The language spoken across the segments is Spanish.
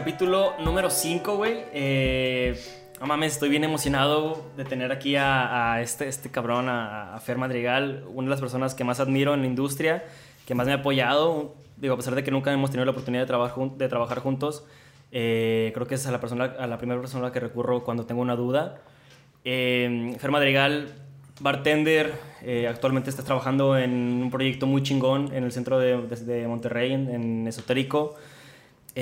Capítulo número 5, güey. Eh, no mames, estoy bien emocionado de tener aquí a, este, este cabrón, a, Fer Madrigal, una de las personas que más admiro en la industria, que más me ha apoyado. Digo, a pesar de que nunca hemos tenido la oportunidad de, trabajar de trabajar juntos, eh, creo que es a la, persona, a la primera persona a la que recurro cuando tengo una duda. Eh, Fer Madrigal, bartender, eh, actualmente está trabajando en un proyecto muy chingón en el centro de, de- de Monterrey, en, en Esotérico.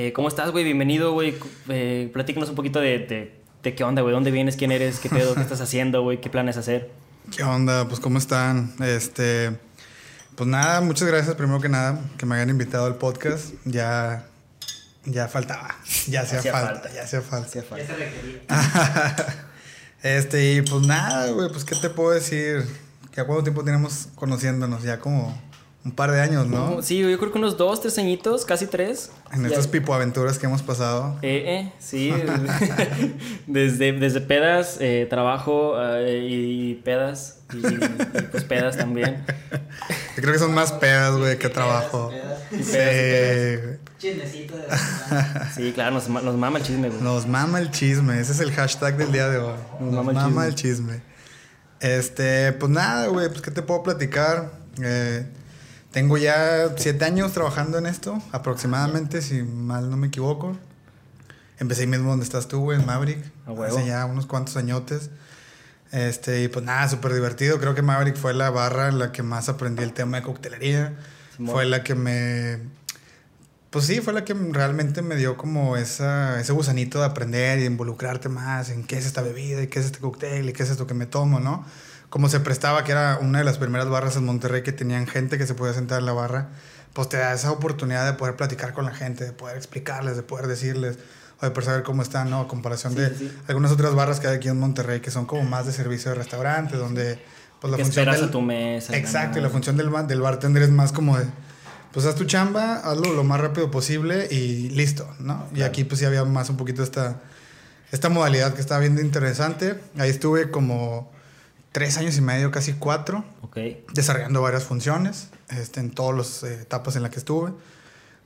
Eh, ¿Cómo estás, güey? Bienvenido, güey. Eh, platícanos un poquito de, de, de qué onda, güey. ¿Dónde vienes? ¿Quién eres? ¿Qué pedo? ¿Qué estás haciendo, güey? ¿Qué planes hacer? ¿Qué onda? Pues cómo están. Este, pues nada, muchas gracias primero que nada que me hayan invitado al podcast. Ya, ya faltaba, ya hacía, falta, falta. ya hacía falta. Hacía falta. Ya se requería. Este y pues nada, güey, pues qué te puedo decir. ¿Ya cuánto tiempo tenemos conociéndonos? Ya como un par de años, ¿no? Sí, yo creo que unos dos, tres añitos, casi tres. En Ya- estas pipoaventuras que hemos pasado. Eh, eh, sí. desde, desde pedas, eh, trabajo eh, y pedas. Y, y, pues pedas también. Yo creo que son más pedas, güey, que trabajo. Pedas, Sí, pedas, güey. Chismecito de. Sí, claro, nos, nos mama el chisme, güey. Nos mama el chisme, ese es el hashtag del día de hoy. Nos, mama, el, chisme. Este, pues nada, güey, pues qué te puedo platicar. Eh, tengo ya siete años trabajando en esto, aproximadamente, si mal no me equivoco. Empecé ahí mismo donde estás tú, güey, en Maverick. A huevo. Hace ya unos cuantos añotes. Este, y pues nada, súper divertido. Creo que Maverick fue la barra en la que más aprendí el tema de coctelería. Simón. Fue la que me pues sí, fue la que realmente me dio como esa, ese gusanito de aprender y de involucrarte más en qué es esta bebida y qué es este cóctel y qué es esto que me tomo, ¿no? Como se prestaba, que era una de las primeras barras en Monterrey que tenían gente que se podía sentar en la barra, pues te da esa oportunidad de poder platicar con la gente, de poder explicarles, de poder decirles, o de poder saber cómo están, ¿no? A comparación Sí, de sí. algunas otras barras que hay aquí en Monterrey que son como más de servicio de restaurante, donde pues la que función esperas del- a tu mesa. Exacto, y la función del, del bartender es más como de, pues haz tu chamba, hazlo lo más rápido posible y listo, ¿no? Y Claro. aquí pues sí había más un poquito esta, esta modalidad que estaba viendo interesante. Ahí estuve como tres años y medio, casi cuatro, desarrollando varias funciones este, en todas las eh, etapas en las que estuve.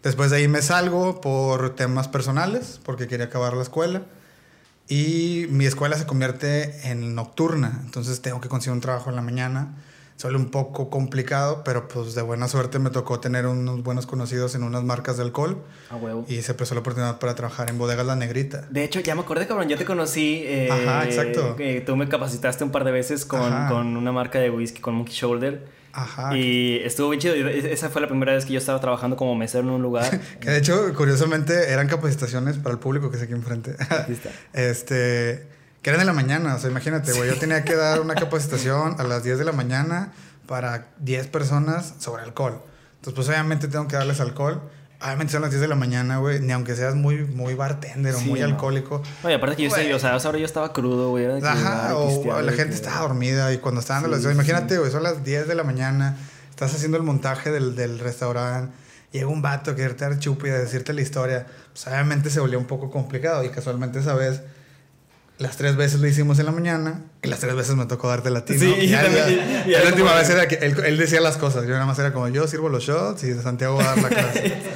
Después de ahí me salgo por temas personales, porque quería acabar la escuela. Y mi escuela se convierte en nocturna, entonces tengo que conseguir un trabajo en la mañana. Suele un poco complicado, pero pues de buena suerte me tocó tener unos buenos conocidos en unas marcas de alcohol A huevo. y se prestó la oportunidad para trabajar en Bodegas La Negrita. De hecho, ya me acordé, cabrón. Yo te conocí. eh, Ajá, exacto. que tú me capacitaste un par de veces con, con una marca de whisky, con Monkey Shoulder. Ajá. Y estuvo bien chido. Y Esa fue la primera vez que yo estaba trabajando como mesero en un lugar. Que de hecho, curiosamente, eran capacitaciones para el público que está aquí enfrente. Este, que eran de la mañana, o sea, imagínate, güey, yo tenía que dar una capacitación a las 10 de la mañana para 10 personas sobre alcohol. Entonces, pues obviamente tengo que darles alcohol. Obviamente son las 10 de la mañana, güey, ni aunque seas muy, muy bartender o Sí, muy no. alcohólico. Oye, aparte que yo, sé, o sea, ahora yo estaba crudo, güey. Ajá, o pistear, la gente que- estaba dormida y cuando estaban a las Sí, 10, imagínate, sí. güey, son las 10 de la mañana, estás haciendo el montaje del, del restaurante, llega un vato a quererte dar chupi y a decirte la historia, pues obviamente se volvió un poco complicado y casualmente esa vez las tres veces lo hicimos en la mañana y las tres veces me tocó darte la ti, ¿no? Sí, Y ya, también, ya- ya la última vez era que él, él decía las cosas, yo nada más era como yo sirvo los shots y Santiago va a dar la clase.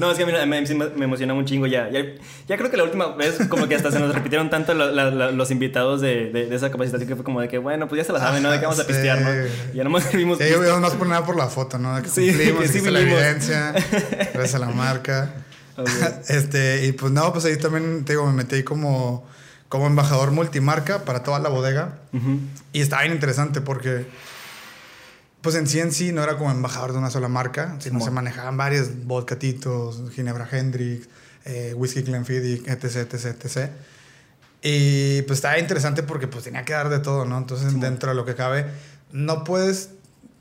No, es que a mí me, me, me emociona un chingo ya. ya. creo que la última vez como que hasta se nos repitieron tanto lo- la- la- los invitados de, de, de esa capacitación que fue como de que, bueno, pues ya se la saben, ¿no? De que vamos a Ajá, pistear, ¿no? Y ya nomás vimos... Sí, yo más por nada por la foto, ¿no? De que Sí, cumplimos, sí la evidencia, gracias a la marca. Ok. este, y pues no, pues ahí también, te digo, me metí como, como embajador multimarca para toda la bodega. Ujú. Y estaba bien interesante porque, pues en sí en sí no era como embajador de una sola marca, sino se manejaban varios vodka Titos, Ginebra Hendrix, eh, Whisky Glenfiddich, etc, etc, etc. Y pues estaba interesante porque pues tenía que dar de todo, ¿no? Entonces dentro de lo que cabe, no puedes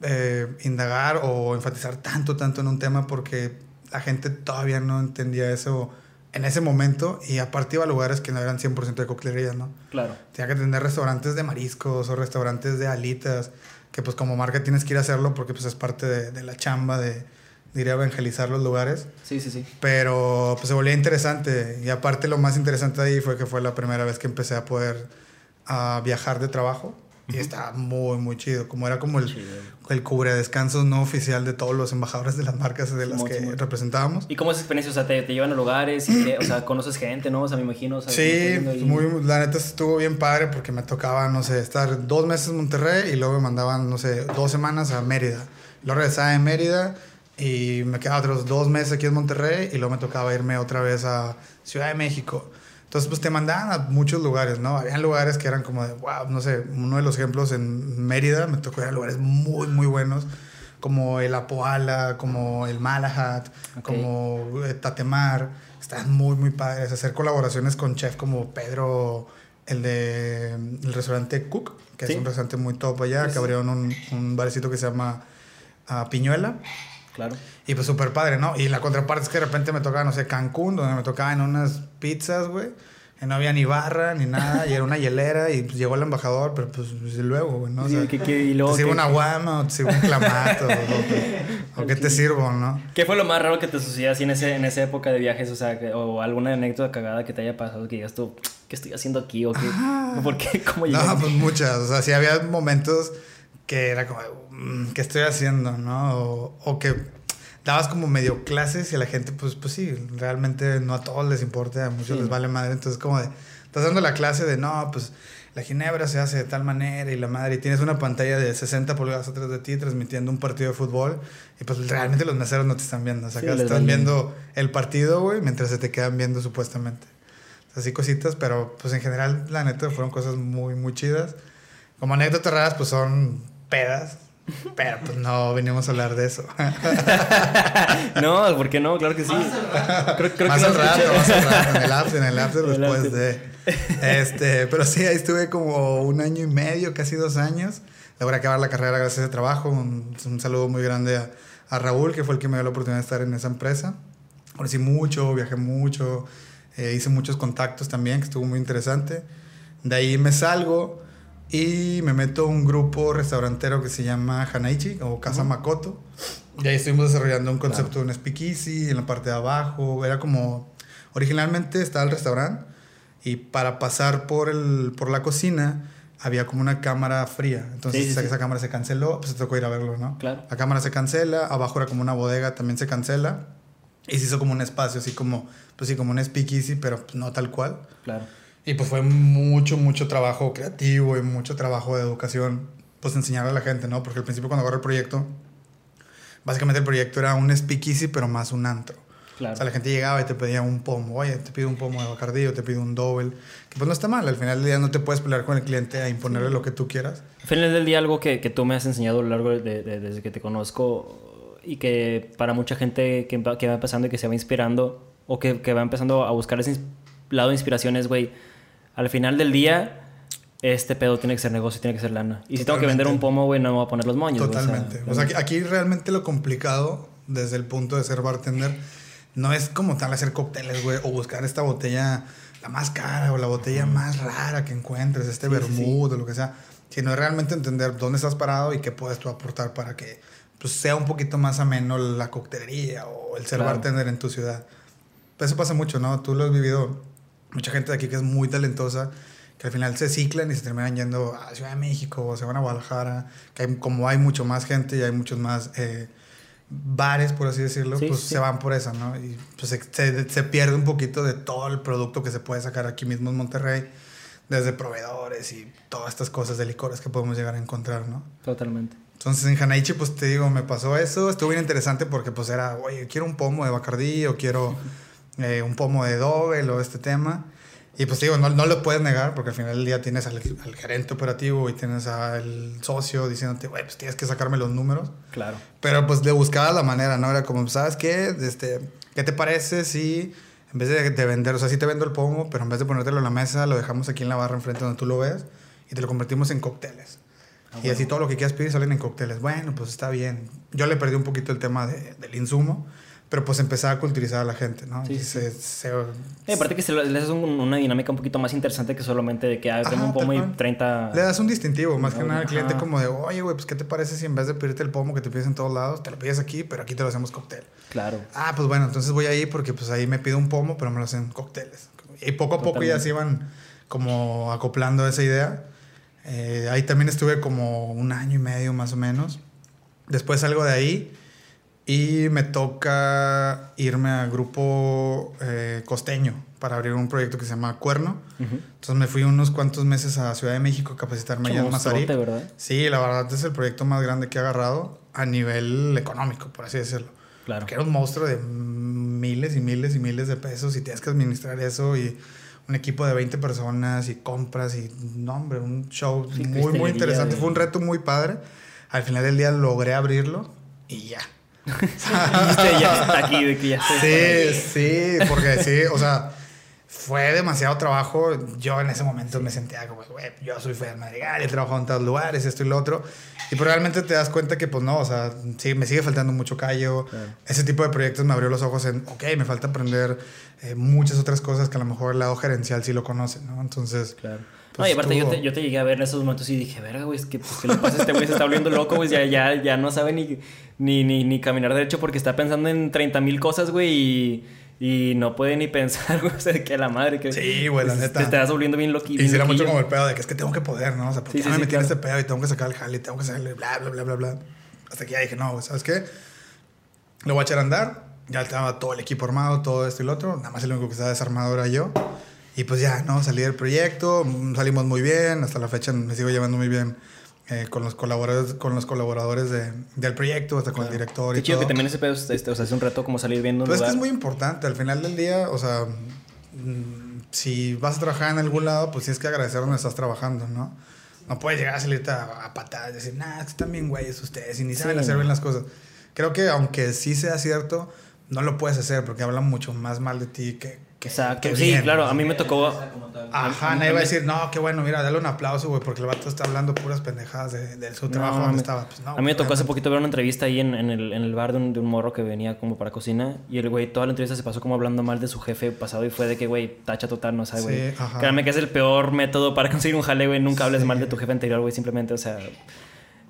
eh, indagar o enfatizar tanto, tanto en un tema porque la gente todavía no entendía eso en ese momento y aparte iba a lugares que no eran 100% de coctelería, ¿no? Claro. Tenía que tener restaurantes de mariscos o restaurantes de alitas, que pues como marca tienes que ir a hacerlo porque pues es parte de, de la chamba de, de ir a evangelizar los lugares. Sí, sí, sí. Pero pues se volvía interesante y aparte lo más interesante de ahí fue que fue la primera vez que empecé a poder ah, viajar de trabajo. Y estaba muy, muy chido. Como era como el, el cubre descansos no oficial de todos los embajadores de las marcas de las Simón, que Simón. representábamos. ¿Y cómo es esa experiencia? O sea, te, te llevan a lugares y qué? o sea, conoces gente, ¿no? O sea, me imagino. O sea, Sí, ¿cómo estás viendo ahí? muy, la neta estuvo bien padre porque me tocaba, no sé, estar dos meses en Monterrey y luego me mandaban, no sé, dos semanas a Mérida. Luego regresaba de Mérida y me quedaba otros dos meses aquí en Monterrey y luego me tocaba irme otra vez a Ciudad de México. Entonces, pues te mandaban a muchos lugares, ¿no? Habían lugares que eran como de, wow, no sé, uno de los ejemplos en Mérida me tocó ir a lugares muy, muy buenos, como el Apoala, como el Malahat, como eh, Tatemar. Están muy, muy padres. Hacer colaboraciones con chefs como Pedro, el de el restaurante Cook, que Sí. es un restaurante muy top allá, Sí, que abrieron un, un barecito que se llama ah, Piñuela. Claro. Y pues súper padre, ¿no? Y la contraparte es que de repente me tocaba, no sé, Cancún, donde me tocaban unas pizzas, güey. Que no había ni barra ni nada, y era una hielera, y pues llegó el embajador, pero pues desde luego, güey, ¿no? O Sí, sea, ¿qué- qué- y luego ¿Te sirvo una guama o te sirvo un clamato? o, qué- o qué te sirvo, no? ¿Qué fue lo más raro que te sucedió así en, ese, en esa época de viajes? O sea, que- o alguna anécdota cagada que te haya pasado que digas tú, ¿qué estoy haciendo aquí? ¿O qué? ¿Por qué? ¿Cómo llegué? No, pues muchas. O sea, sí había momentos que era como, mm, ¿qué estoy haciendo? ¿No? O, o que dabas como medio clases y la gente, pues, pues sí, realmente no a todos les importa, a muchos Sí. les vale madre. Entonces, como de, estás dando la clase de, no, pues la ginebra se hace de tal manera y la madre, y tienes una pantalla de 60 pulgadas atrás de ti transmitiendo un partido de fútbol y pues realmente los meseros no te están viendo. O sea, Sí, que están viendo el partido, güey, mientras se te quedan viendo supuestamente. Así cositas, pero pues en general, la neta, fueron cosas muy, muy chidas. Como anécdotas raras, pues son pedas. Pero pues no venimos a hablar de eso. No, ¿por qué no? Claro que sí. Creo, creo más que al rato, más al rato, en el after, en el after después de. Este, pero sí, ahí estuve como un año y medio, casi dos años. Logré acabar la carrera gracias a ese trabajo. Un, un saludo muy grande a, a Raúl, que fue el que me dio la oportunidad de estar en esa empresa. Conocí mucho, viajé mucho, eh, hice muchos contactos también, que estuvo muy interesante. De ahí me salgo y me meto a un grupo restaurantero que se llama Hanaichi o Casa Makoto. Y ahí estuvimos desarrollando un concepto de un speakeasy en la parte de abajo. Era como. Originalmente estaba el restaurante y para pasar por, el, por la cocina había como una cámara fría. Entonces Sí, sí, esa, sí. esa cámara se canceló, pues te tocó ir a verlo, ¿no? Claro. La cámara se cancela, abajo era como una bodega, también se cancela. Y se hizo como un espacio, así como, pues sí, como un speakeasy, pero pues, no tal cual. Claro. Y pues fue mucho, mucho trabajo creativo y mucho trabajo de educación, pues enseñarle a la gente, ¿no? Porque al principio cuando agarré el proyecto, básicamente el proyecto era un speakeasy, pero más un antro. Claro. O sea, la gente llegaba y te pedía un pomo, oye, te pido un pomo de Bacardí o te pido un double, que pues no está mal, al final del día no te puedes pelear con el cliente a imponerle lo que tú quieras. Al final del día, algo que, que tú me has enseñado a lo largo de, de- desde que te conozco y que para mucha gente que, va- que va empezando y que se va inspirando o que, que va empezando a buscar ese lado de inspiración es, güey, al final del día, este pedo tiene que ser negocio, tiene que ser lana. Y si tengo que vender un pomo, güey, no me voy a poner los moños. güey, o sea, Totalmente. O sea, aquí, realmente lo complicado desde el punto de ser bartender no es como tal hacer cócteles, güey, o buscar esta botella la más cara o la botella más rara que encuentres, este Sí, sí, vermut o lo que sea, sino es realmente entender dónde estás parado y qué puedes tú aportar para que pues, sea un poquito más ameno la coctelería o el ser Claro. bartender en tu ciudad. Pues eso pasa mucho, ¿no? Tú lo has vivido. Mucha gente de aquí que es muy talentosa, que al final se ciclan y se terminan yendo a Ciudad de México o se van a Guadalajara, que hay- como hay mucho más gente y hay muchos más eh, bares, por así decirlo, Sí, pues sí. se van por eso, ¿no? Y pues se, se- se pierde un poquito de todo el producto que se puede sacar aquí mismo en Monterrey, desde proveedores y todas estas cosas de licores que podemos llegar a encontrar, ¿no? Totalmente. Entonces en Hanaichi, pues te digo, me pasó eso. Estuvo bien interesante porque pues era, oye, quiero un pomo de Bacardí o quiero eh, un pomo de Dobel o este tema. Y pues digo, no, no lo puedes negar porque al final del día tienes al, al gerente operativo y tienes al socio diciéndote, güey, pues tienes que sacarme los números. Claro. Pero pues le buscaba la manera, ¿no? Era como, ¿sabes qué? Este, ¿Qué te parece si en vez de, de vender, o sea, sí te vendo el pomo, pero en vez de ponértelo en la mesa, lo dejamos aquí en la barra enfrente donde tú lo ves y te lo convertimos en cócteles? Ah, y bueno. así todo lo que quieras pedir salen en cócteles. Bueno, pues está bien. Yo le perdí un poquito el tema de- del insumo, pero pues empezaba a culturizar a la gente, ¿no? Sí, Y sí. se- se- aparte que se le haces un- una dinámica un poquito más interesante que solamente de que ah, tengo un pomo y cual. 30... le das un distintivo, más que Ajá. nada al cliente como de, oye, güey, pues ¿qué te parece si en vez de pedirte el pomo que te pides en todos lados, te lo pides aquí, pero aquí te lo hacemos cóctel? Claro. Ah, pues bueno, entonces voy ahí porque pues ahí me pido un pomo, pero me lo hacen cócteles. Y poco a poco ya Totalmente. se iban como acoplando a esa idea. Eh, ahí también estuve como un año y medio más o menos. Después salgo de ahí y me toca irme al grupo eh, costeño para abrir un proyecto que se llama Cuerno. Ujú. Entonces me fui unos cuantos meses a Ciudad de México a capacitarme allá en Mazarí. ¿verdad? Sí, la verdad es el proyecto más grande que he agarrado a nivel económico, por así decirlo. Claro. Porque era un monstruo de miles y miles y miles de pesos y tienes que administrar eso y un equipo de 20 personas y compras y, no, hombre, un show Sí, muy, muy interesante. de- Fue un reto muy padre. Al final del día logré abrirlo y ya. Ya está aquí, de que ya. Sí, sí, porque sí, o sea, fue demasiado trabajo. Yo en ese momento me sentía como, güey, yo soy Fer Madrigal, he trabajado en todos lugares, esto y lo otro. Y pues realmente te das cuenta que, pues no, o sea, sí, me sigue faltando mucho callo. Claro. Ese tipo de proyectos me abrió los ojos en, ok, me falta aprender eh, muchas otras cosas que a lo mejor el lado gerencial sí lo conoce, ¿no? Entonces, Claro. No, Pues y aparte yo te, yo te llegué a ver en esos momentos y dije, verga, güey, es que, pues, ¿qué le pasa a este güey? Se está volviendo loco, güey, ya, ya, ya no sabe ni, ni, ni, ni caminar derecho porque está pensando en 30 mil cosas, güey, y, y no puede ni pensar, güey, o sea, que a la madre que... Sí, güey, la neta. Te estás volviendo bien loqui, y era mucho como el pedo de que es que tengo que poder, ¿no? O sea, porque Sí, sí, me sí, metí en claro. este pedo y tengo que sacar el jale, tengo que sacarle bla, bla, bla, bla, bla. Hasta que ya dije, no, güey, ¿sabes qué? Lo voy a echar a andar. Ya estaba todo el equipo armado, todo esto y lo otro. Nada más el único que estaba desarmado era yo. Y pues ya, ¿no? Salí del proyecto, salimos muy bien. Hasta la fecha me sigo llevando muy bien eh, con, los colaboradores, con los colaboradores de- del proyecto, hasta con el director y Qué chido todo. que también ese pedo, este, o sea, es un reto como salir viendo un Pues es que lugar. es muy importante. Al final del día, o sea, mm, si vas a trabajar en algún lado, pues tienes que agradecer donde estás trabajando, ¿no? No puedes llegar a salirte a, a patadas y decir, nah, están bien güeyes ustedes y ni saben Sí, hacer no. bien las cosas. Creo que aunque sí sea cierto, no lo puedes hacer porque hablan mucho más mal de ti que, que Exacto, que sí, bien. claro, a mí me tocó... Ajá, a mí- nadie a va a mí- decir, no, qué bueno, mira, dale un aplauso, güey, porque el vato está hablando puras pendejadas de, de su trabajo No, donde me- estaba. Pues, no, a mí me tocó hace poquito ver una entrevista ahí en, en el, en el bar de un, de un morro que venía como para cocina y el güey toda la entrevista se pasó como hablando mal de su jefe pasado y fue de que, güey, tacha total, no sabe, Sí, güey. ajá. Créanme que es el peor método para conseguir un jale, güey. Nunca hables Sí. mal de tu jefe anterior, güey. Simplemente, o sea...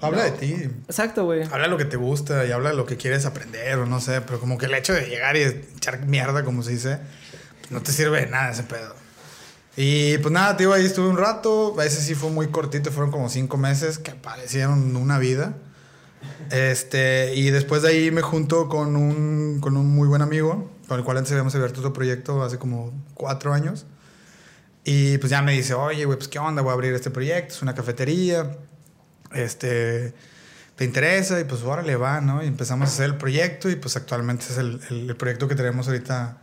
Habla de ti. Exacto, güey. Habla lo que te gusta y habla de lo que quieres aprender o no sé, pero como que el hecho de llegar y echar mierda, como se dice, pues no te sirve de nada ese pedo. Y pues nada, tío, ahí estuve un rato, a ese sí fue muy cortito, fueron como cinco meses que parecieron una vida. Este, y después de ahí me junto con un, con un muy buen amigo, con el cual antes habíamos abierto otro proyecto hace como cuatro años. Y pues ya me dice, oye, güey, pues qué onda, voy a abrir este proyecto, es una cafetería. Este, ¿te interesa? Y pues órale, va, ¿no? Y empezamos a hacer el proyecto y pues actualmente es el, el- el proyecto que tenemos ahorita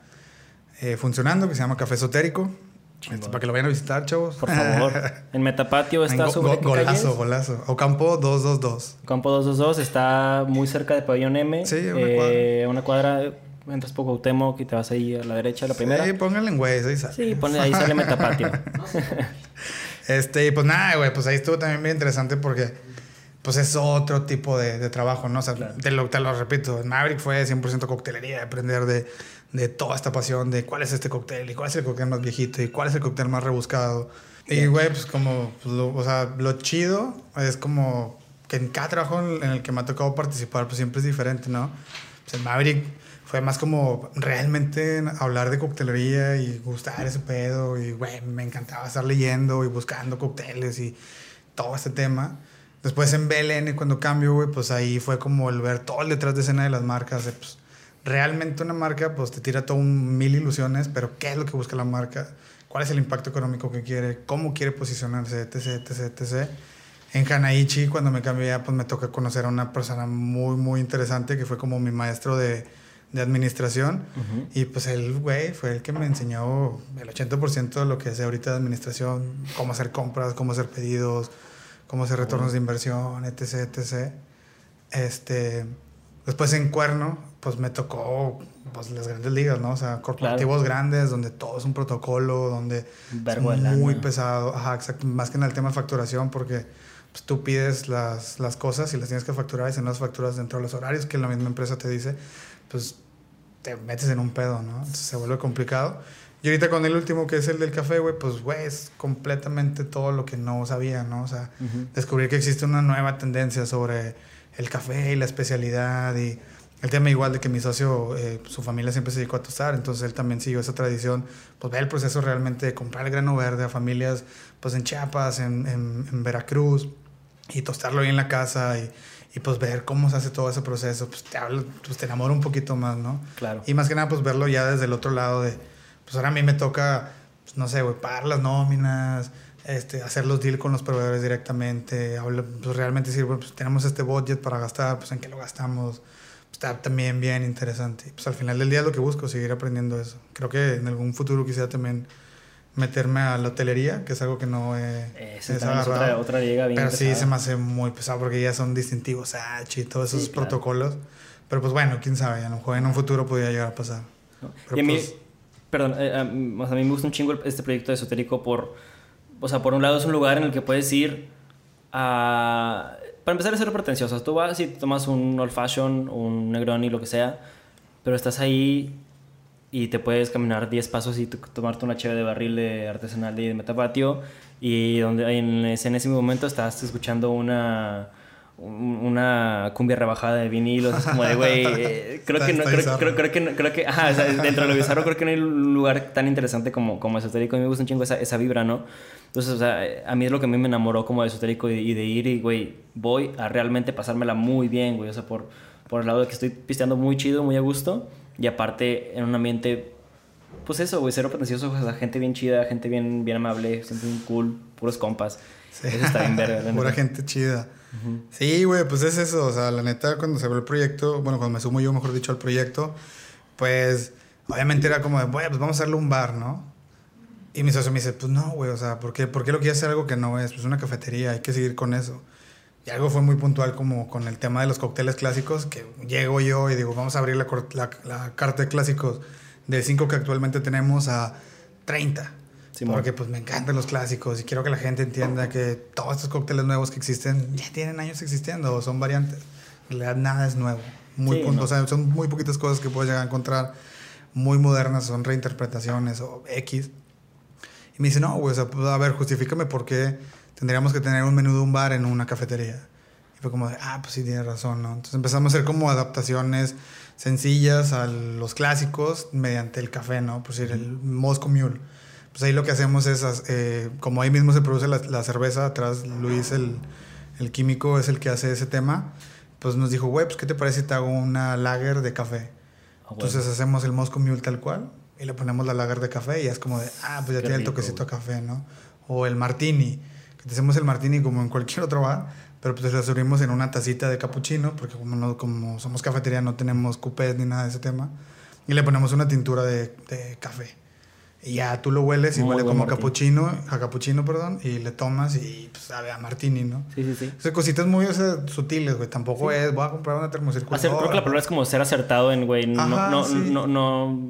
eh, funcionando, que se llama Café Esotérico. Este, para que lo vayan a visitar, chavos. Por favor. En Metapatio está go- sobre go- golazo, golazo. Ocampo 222. Campo 222 está muy cerca de Pabellón M. Sí, una Eh, una cuadra. Entras por Cuauhtémoc y te vas ahí a la derecha, a la primera. Sí, pónganle en güey, ahí sale. Sí, pone, ahí sale Metapatio. Este, y pues nada, güey, pues ahí estuvo también bien interesante porque pues es otro tipo de, de trabajo, ¿no? O sea, te, lo, te lo repito, Maverick fue 100% coctelería, aprender de, de toda esta pasión de cuál es este cóctel y cuál es el cóctel más viejito y cuál es el cóctel más rebuscado. Y, güey, pues como, pues, lo, o sea, lo chido es como que en cada trabajo en el que me ha tocado participar, pues siempre es diferente, ¿no? Pues en Maverick fue más como realmente hablar de coctelería y gustar ese pedo. Y, güey, me encantaba estar leyendo y buscando cócteles y todo este tema. Después en BLN, cuando cambio, güey, pues ahí fue como el ver todo el detrás de escena de las marcas. de, pues, realmente una marca, pues te tira todo un mil ilusiones, pero ¿qué es lo que busca la marca? ¿Cuál es el impacto económico que quiere? ¿Cómo quiere posicionarse? Etc, etc, etc. En Hanaichi, cuando me cambié pues me tocó conocer a una persona muy, muy interesante que fue como mi maestro de, de administración. Ujú. Y pues él, güey, fue el que me enseñó el 80% de lo que sé ahorita de administración, cómo hacer compras, cómo hacer pedidos, cómo hacer retornos de inversión, etc, etc. Este, después en Cuerno, pues me tocó pues, las grandes ligas, ¿no? O sea, corporativos grandes, donde todo es un protocolo, donde es muy pesado, ajá, exacto, más que en el tema de facturación, porque pues, tú pides las, las cosas y las tienes que facturar y si no las facturas dentro de los horarios que la misma empresa te dice, pues te metes en un pedo, ¿no? Entonces se vuelve complicado. Y ahorita con el último, que es el del café, güey, pues, güey, es completamente todo lo que no sabía, ¿no? O sea, Ujú. descubrir que existe una nueva tendencia sobre el café y la especialidad y El tema igual de que mi socio, eh, su familia siempre se dedicó a tostar, entonces él también siguió esa tradición, pues ve el proceso realmente de comprar el grano verde a familias pues en Chiapas, en, en, en Veracruz, y tostarlo ahí en la casa y, y, pues ver cómo se hace todo ese proceso, pues te, habla, pues te enamora un poquito más, ¿no? Claro. Y más que nada pues verlo ya desde el otro lado de, pues ahora a mí me toca, pues, no sé, güey, pagar las nóminas, este, hacer los deals con los proveedores directamente, hablar, pues realmente decir, bueno, pues tenemos este budget para gastar, pues en qué lo gastamos está también bien interesante. Pues al final del día es lo que busco, seguir aprendiendo eso. Creo que en algún futuro quisiera también meterme a la hotelería, que es algo que no he, es otra, otra liga bien Pero sí se me hace muy pesado porque ya son distintivos, H y todos esos Sí, claro. protocolos. Pero pues bueno, quién sabe, a lo mejor en un futuro podría llegar a pasar. ¿no? Pero y a mí, pues- perdón, eh, a, mí- o sea, a mí me gusta un chingo este proyecto de esotérico por, o sea, por un lado es un lugar en el que puedes ir a, para empezar a ser pretencioso. Tú vas y tomas un old fashion, un negroni, lo que sea, pero estás ahí y te puedes caminar 10 pasos y tomarte una cheve de barril de artesanal de Metapatio y donde en ese, en ese momento estás escuchando una un- una cumbia rebajada de vinilos es como de güey eh, creo que no creo, bizarro. creo, creo que no- creo que ajá, o sea, dentro de lo bizarro creo que no hay un lugar tan interesante como como esotérico a mí me gusta un chingo esa, esa vibra no entonces o sea a mí es lo que a mí me enamoró como de esotérico y, y de ir y güey voy a realmente pasármela muy bien güey o sea por por el lado de que estoy pisteando muy chido muy a gusto y aparte en un ambiente pues eso, güey, cero pretencioso, o sea, gente bien chida, gente bien, bien amable, siempre bien cool, puros compas. Sí. Eso está bien verga, Pura neta. gente chida. Sí, güey, pues es eso. O sea, la neta, cuando se abrió el proyecto, bueno, cuando me sumo yo, mejor dicho, al proyecto, pues obviamente era como de, güey, pues vamos a hacerle un bar, ¿no? Y mi socio me dice, pues no, güey, o sea, ¿por qué, ¿por qué lo quieres hacer algo que no es? Pues una cafetería, hay que seguir con eso. Y algo fue muy puntual como con el tema de los cócteles clásicos, que llego yo y digo, vamos a abrir la, la, la carta de clásicos de 5 que actualmente tenemos a 30. Simón. porque pues me encantan los clásicos y quiero que la gente entienda que todos estos cócteles nuevos que existen ya tienen años existiendo o son variantes. En realidad nada es nuevo. Muy Sí, punto- no. o sea, son muy poquitas cosas que puedes llegar a encontrar muy modernas, son reinterpretaciones o X. Y me dice, no, güey, o sea, pues, a ver, justifícame por qué tendríamos que tener un menú de un bar en una cafetería. Y fue como de, ah, pues sí, tienes razón, ¿no? Entonces empezamos a hacer como adaptaciones sencillas a los clásicos mediante el café, ¿no? Por decir, el Moscow Mule. Pues ahí lo que hacemos es, eh, como ahí mismo se produce la, la cerveza, atrás Luis, el, el químico, es el que hace ese tema, pues nos dijo, güey, pues ¿qué te parece si te hago una lager de café? Ah, güey. Entonces hacemos el Moscow Mule tal cual y le ponemos la lager de café y es como de, ah, pues ya Qué tiene el rico, toquecito a café, ¿no? O el martini, que te hacemos el martini como en cualquier otro bar, pero pues lo servimos en una tacita de capuchino, porque como, no, como somos cafetería no tenemos cupés ni nada de ese tema, y le ponemos una tintura de, de café. Y ya tú lo hueles y Muy huele como capuchino, a capuchino, perdón, y le tomas y pues sabe a martini, ¿no? Sí, sí, sí. O sea, cositas muy o sea, sutiles, güey. Tampoco es, voy a comprar una termocirculadora. Hacer, creo que la palabra es como ser acertado en, güey, no, Ajá, no, sí. no, no,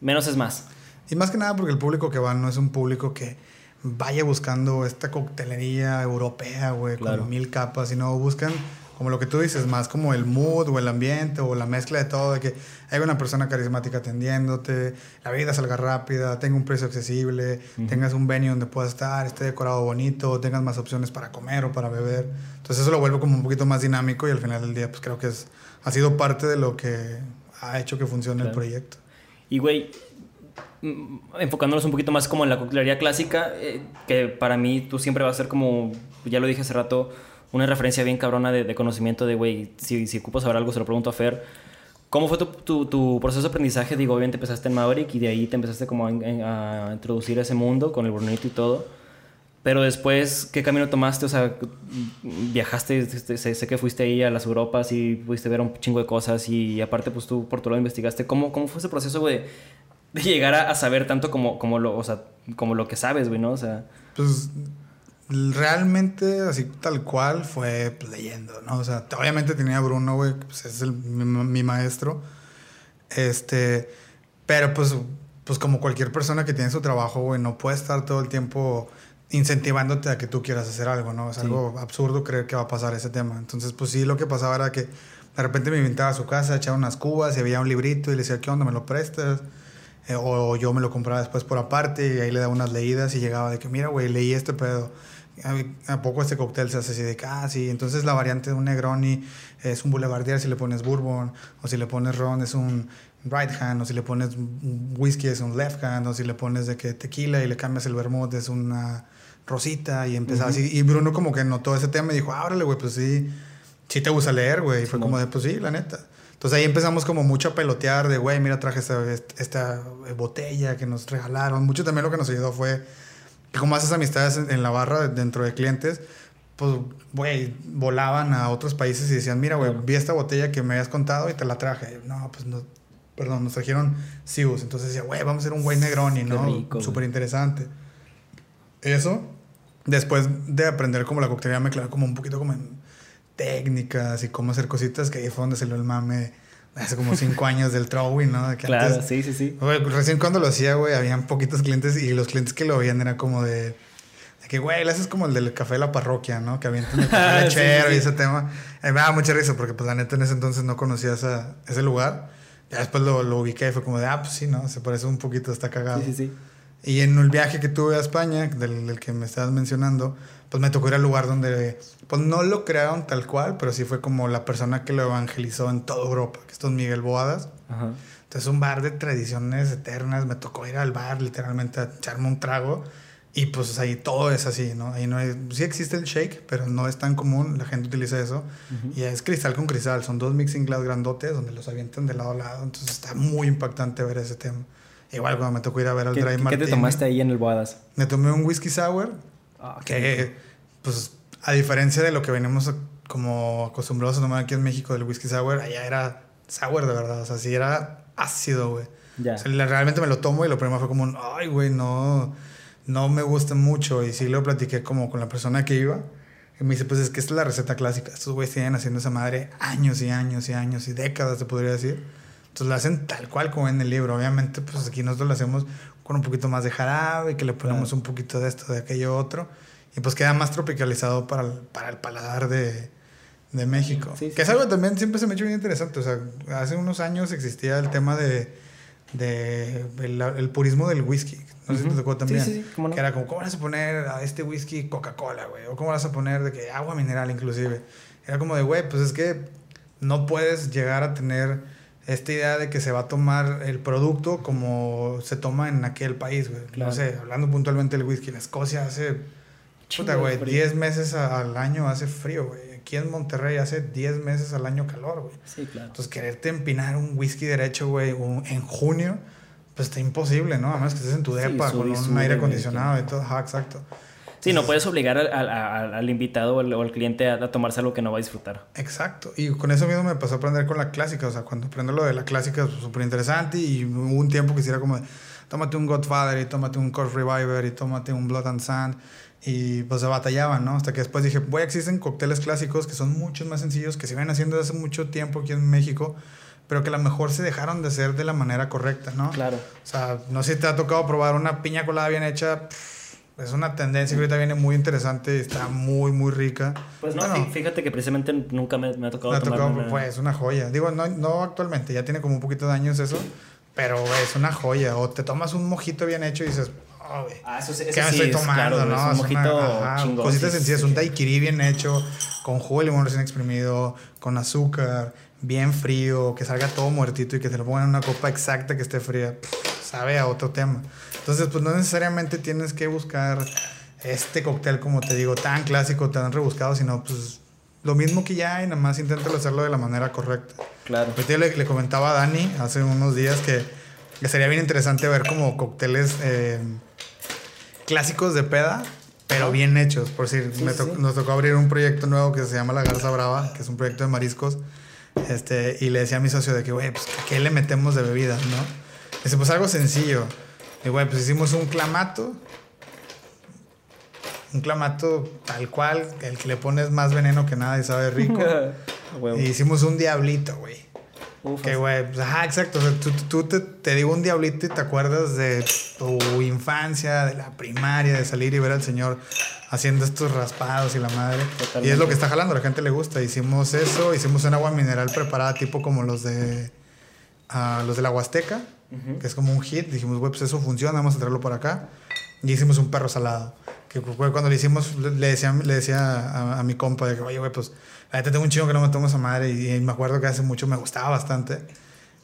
menos es más. Y más que nada porque el público que va no es un público que vaya buscando esta coctelería europea, güey, Claro. con mil capas, sino buscan, como lo que tú dices, más como el mood o el ambiente o la mezcla de todo, de que hay una persona carismática atendiéndote, la vida salga rápida, tenga un precio accesible, tengas un venue donde puedas estar, esté decorado bonito, tengas más opciones para comer o para beber. Entonces eso lo vuelve como un poquito más dinámico y al final del día pues creo que es, ha sido parte de lo que ha hecho que funcione el proyecto. Y, güey, mm, enfocándonos un poquito más como en la coctelería clásica, eh, que para mí tú siempre vas a ser como, ya lo dije hace rato, una referencia bien cabrona de, de conocimiento de, güey, si, si ocupas saber algo, se lo pregunto a Fer. ¿Cómo fue tu, tu, tu proceso de aprendizaje? Digo, obviamente empezaste en Maverick y de ahí te empezaste como a, a introducir a ese mundo con el Brunito y todo. Pero después, ¿qué camino tomaste? O sea, viajaste, este, sé, sé que fuiste ahí a las Europas y pudiste ver un chingo de cosas y aparte, pues tú por tu lado investigaste. ¿Cómo, cómo fue ese proceso, güey, de llegar a, saber tanto como, como, lo, o sea, como lo que sabes, güey, ¿no? O sea, Pues realmente, así tal cual, fue pues, leyendo, ¿no? O sea, obviamente tenía a Bruno, güey, pues es el- mi, mi maestro. Este, pero pues, pues como cualquier persona que tiene su trabajo, güey, no puede estar todo el tiempo incentivándote a que tú quieras hacer algo, ¿no? Es Sí. algo absurdo creer que va a pasar ese tema. Entonces, pues sí, lo que pasaba era que de repente me invitaba a su casa, echaba unas cubas y había un librito y le decía, ¿qué onda? ¿Me lo prestas? Eh, o yo me lo compraba después por aparte y ahí le daba unas leídas y llegaba de que, mira, güey, leí este pedo. ¿A, poco este cóctel se hace así de ah, sí? Entonces la variante de un Negroni es un Boulevardier si le pones Bourbon, o si le pones Ron es un right hand, o si le pones whisky es un left hand, o si le pones de que tequila y le cambias el vermouth es una rosita y empezaba así. Y Bruno como que notó ese tema y dijo, ábrale, güey, pues sí, sí te gusta leer, güey. Y fue como de, pues sí, la neta. Entonces ahí empezamos como mucho a pelotear de, güey, mira, traje esta, esta botella que nos regalaron. Mucho también lo que nos ayudó fue como haces amistades en, la barra dentro de clientes, pues, güey, volaban a otros países y decían, mira, güey, vi esta botella que me habías contado y te la traje. No, pues no, perdón, nos trajeron Sius. Entonces decía, güey, vamos a hacer un güey Negroni, ¿no? Súper interesante. Eso, después de aprender como la coctelería, me clavé como un poquito como en técnicas y cómo hacer cositas, que ahí fue donde salió el mame hace como cinco años del throwing, ¿no? De que Claro, antes- sí, sí, sí. Güey, recién cuando lo hacía, güey, habían poquitos clientes y los clientes que lo veían era como de, de que, güey, le haces como el del café de la parroquia, ¿no? Que avientan el café lechero sí, sí. y ese tema. Eh, me daba mucha risa porque, pues, la neta, en ese entonces no conocía esa, ese lugar. Ya después lo, lo ubiqué y fue como de, ah, pues sí, ¿no? Se parece un poquito, está cagado. Sí, sí, sí. Y en el viaje que tuve a España, del, del que me estabas mencionando, pues me tocó ir al lugar donde, pues no lo crearon tal cual, pero sí fue como la persona que lo evangelizó en toda Europa, que es Don Miguel Boadas. Ajá. Entonces, un bar de tradiciones eternas. Me tocó ir al bar, literalmente, a echarme un trago. Y pues ahí todo es así, ¿no? Ahí no hay, sí existe el shake, pero no es tan común. La gente utiliza eso. Y es cristal con cristal. Son dos mixing glass grandotes donde los avientan de lado a lado. Entonces, está muy impactante ver ese tema. Igual cuando me tocó ir a ver al ¿Qué, Dry qué te Martini, tomaste ahí en el Boadas? Me tomé un whisky sour Ah, que, pues, a diferencia de lo que venimos como acostumbrados a tomar aquí en México del whisky sour, allá era sour de verdad. O sea, sí era ácido, güey. Ya. O sea, realmente me lo tomo y lo primero fue como un, ay, güey, no, no me gusta mucho. Y sí lo platiqué como con la persona que iba. Y me dice, pues es que esta es la receta clásica. Estos güeyes tienen haciendo esa madre años y años y años y décadas, te podría decir. Entonces lo hacen tal cual como en el libro. Obviamente, pues aquí nosotros lo hacemos con un poquito más de jarabe, que le ponemos Claro. un poquito de esto, de aquello otro. Y pues queda más tropicalizado para el, para el paladar de, de México. Sí, sí, que es algo que también siempre se me ha hecho bien interesante. O sea, hace unos años existía el tema de, de el, el purismo del whisky. No sé si te tocó también. Sí, no. Que era como, ¿cómo vas a poner a este whisky Coca-Cola, güey? O ¿cómo vas a poner de que agua mineral inclusive? Era como de, güey, pues es que no puedes llegar a tener esta idea de que se va a tomar el producto como se toma en aquel país, güey. Claro. No sé, hablando puntualmente del whisky, en Escocia hace, puta, güey, frío. 10 meses a- al año hace frío, güey. Aquí en Monterrey hace 10 meses al año calor, güey. Sí, claro. Entonces, quererte empinar un whisky derecho, güey, en junio, pues está imposible, ¿no? Además que estés en tu depa con un aire acondicionado y todo. Ajá, exacto. Sí, no puedes obligar al, al- al- al invitado o al, o al cliente a, a tomarse algo que no va a disfrutar. Exacto. Y con eso mismo me pasó a aprender con la clásica. O sea, cuando aprendo lo de la clásica es súper interesante y hubo un tiempo que hiciera como, tómate un Godfather y tómate un Corpse Reviver y tómate un Blood and Sand. Y pues se batallaban, ¿no? Hasta que después dije, güey, existen cócteles clásicos que son muchos más sencillos, que se ven haciendo desde hace mucho tiempo aquí en México, pero que a lo mejor se dejaron de hacer de la manera correcta, ¿no? Claro. O sea, no sé si te ha tocado probar una piña colada bien hecha. pff, Es una tendencia que ahorita viene muy interesante y está muy, muy rica. Pues no, Bueno, fí- fíjate que precisamente nunca me, me ha tocado me ha tocado, una- pues, una joya. Digo, no, no actualmente, ya tiene como un poquito de años eso, pero es una joya. O te tomas un mojito bien hecho y dices, oh. Ah, eso, ¿Qué eso me sí estoy es, tomando, claro, no? Es un Es mojito una- ajá. Cositas sí, sencillas, sí. un daiquiri bien hecho, con jugo de limón recién exprimido, con azúcar, bien frío, que salga todo muertito y que te lo pongan en una copa exacta que esté fría. Pff, sabe a otro tema. Entonces, pues no necesariamente tienes que buscar este cóctel, como te digo, tan clásico, tan rebuscado, sino pues lo mismo que ya hay, nada más inténtalo hacerlo de la manera correcta. Claro. Ahorita le, le comentaba a Dani hace unos días que, que sería bien interesante ver como cócteles eh, clásicos de peda, pero bien hechos. Por decir, Sí, me sí, to- sí. nos tocó abrir un proyecto nuevo que se llama La Garza Brava, que es un proyecto de mariscos. Este, y le decía a mi socio de que, güey, pues, ¿qué le metemos de bebida, no? Dice, pues algo sencillo. Y, güey, pues hicimos un clamato. Un clamato tal cual, el que le pones más veneno que nada y sabe rico. Y hicimos un diablito, güey. Que, güey, pues, ajá, exacto. O sea, tú, tú te, te digo un diablito y te acuerdas de tu infancia, de la primaria, de salir y ver al señor haciendo estos raspados y la madre. Totalmente. Y es lo que está jalando, a la gente le gusta. Hicimos eso, hicimos un agua mineral preparada tipo como los de ah, los de la Huasteca, Que es como un hit. Dijimos, güey, pues eso funciona, vamos a traerlo por acá. Y hicimos un perro salado. Que fue cuando le hicimos, le decía, le decía a, a mi compa de que, oye, güey, pues, la neta tengo un chingo que no me tomo esa madre. Y, y me acuerdo que hace mucho me gustaba bastante.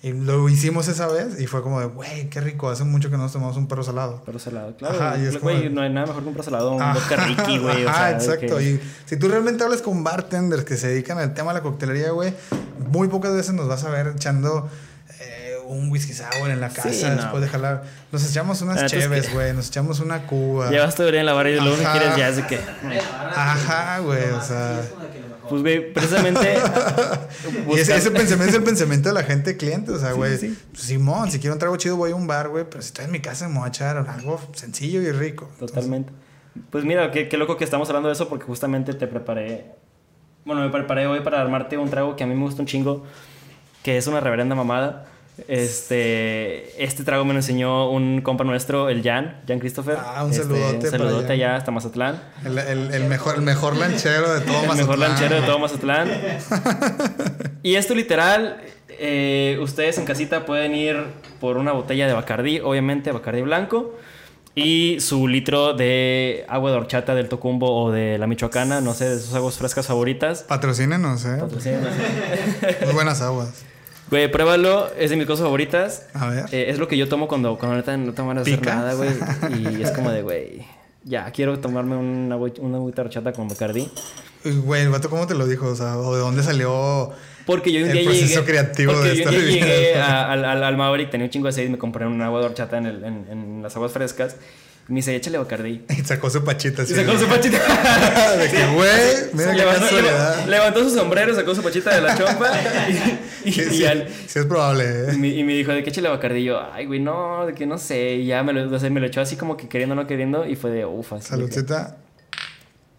Y lo hicimos esa vez y fue como de, güey, qué rico, hace mucho que no nos tomamos un perro salado. Perro salado, claro. Ajá, y es güey, como- no hay nada mejor que un perro salado, un Ah, vodka Ricky, güey. o Ajá, sea, exacto. que- Y si tú realmente hablas con bartenders que se dedican al tema de la coctelería, güey, muy pocas veces nos vas a ver echando un whisky sour en la casa Sí, no. después de jalar. Nos echamos unas es cheves, güey, nos echamos una cuba. Llevas día en la barra y lo único que quieres ya es que. Ajá, güey, o sea. Pues, güey, precisamente. Y ese, ese pensamiento es el pensamiento de la gente cliente, o sea, güey. sí, sí. pues, Simón, si quiero un trago chido voy a un bar, güey, pero si estoy en mi casa me voy a echar algo sencillo y rico. Totalmente. Pues mira, qué, qué loco que estamos hablando de eso porque justamente te preparé. Bueno, me preparé hoy para armarte un trago que a mí me gusta un chingo, que es una reverenda mamada. Este, este trago me lo enseñó un compa nuestro, el Jan, Jan Christopher. Ah, un Este, saludote un saludote allá hasta Mazatlán. El, el- el mejor, el mejor lanchero de todo el Mazatlán. mejor lanchero de todo Mazatlán. y esto literal, eh, ustedes en casita pueden ir por una botella de Bacardí, obviamente Bacardí blanco, y su litro de agua de horchata del Tocumbo o de la Michoacana, no sé, de sus aguas frescas favoritas. Patrocínenos, eh. Patrocínenos. Muy buenas aguas. Güey, pruébalo, es de mis cosas favoritas. A ver. Eh, es lo que yo tomo cuando, cuando neta no de hacer nada, güey. Y es como de, güey, ya, quiero tomarme una, una agüita con Bacardí. Uy, Güey, el vato, ¿cómo te lo dijo? O sea, ¿o de dónde salió? Porque yo un El día proceso llegué. creativo porque de yo esta llegué a- al, al, al Maverick, tenía un chingo de sed y me compré un agua de horchata en, el- en, en las aguas frescas. Me dice, échale Bacardí. Y sacó su pachita Y sacó su pachita. de que, güey, mira qué levantó, casualidad. levantó su sombrero, sacó su pachita de la chompa. Y, y- Sí, y sí, al- sí es probable, eh. me, y me dijo, ¿de qué échale Bacardí? Y yo, ay, güey, no, de que no sé. Y ya me lo, o sea, me lo echó así como que queriendo, no queriendo. Y fue de ufa. que- Saludcita.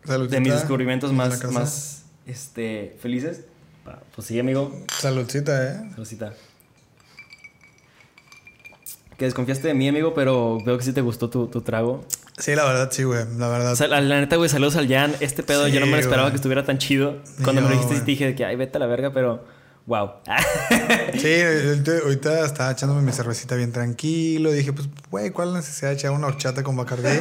Saludcita. De mis descubrimientos más, este, felices. Pues sí, amigo. Saludcita, eh. Saludcita. Que desconfiaste de mí, amigo, pero veo que sí te gustó tu, tu trago. Sí, la verdad, sí, güey. La verdad. O sea, la, la neta, güey, saludos al Jan. Este pedo Sí, yo no me lo esperaba güey. que estuviera tan chido. Cuando me lo yo, dijiste, sí te dije de que, ay, vete a la verga, pero wow. Sí, ahorita, estaba echándome mi cervecita bien tranquilo. Dije, pues, güey, ¿cuál necesidad de echar una horchata con Bacardí?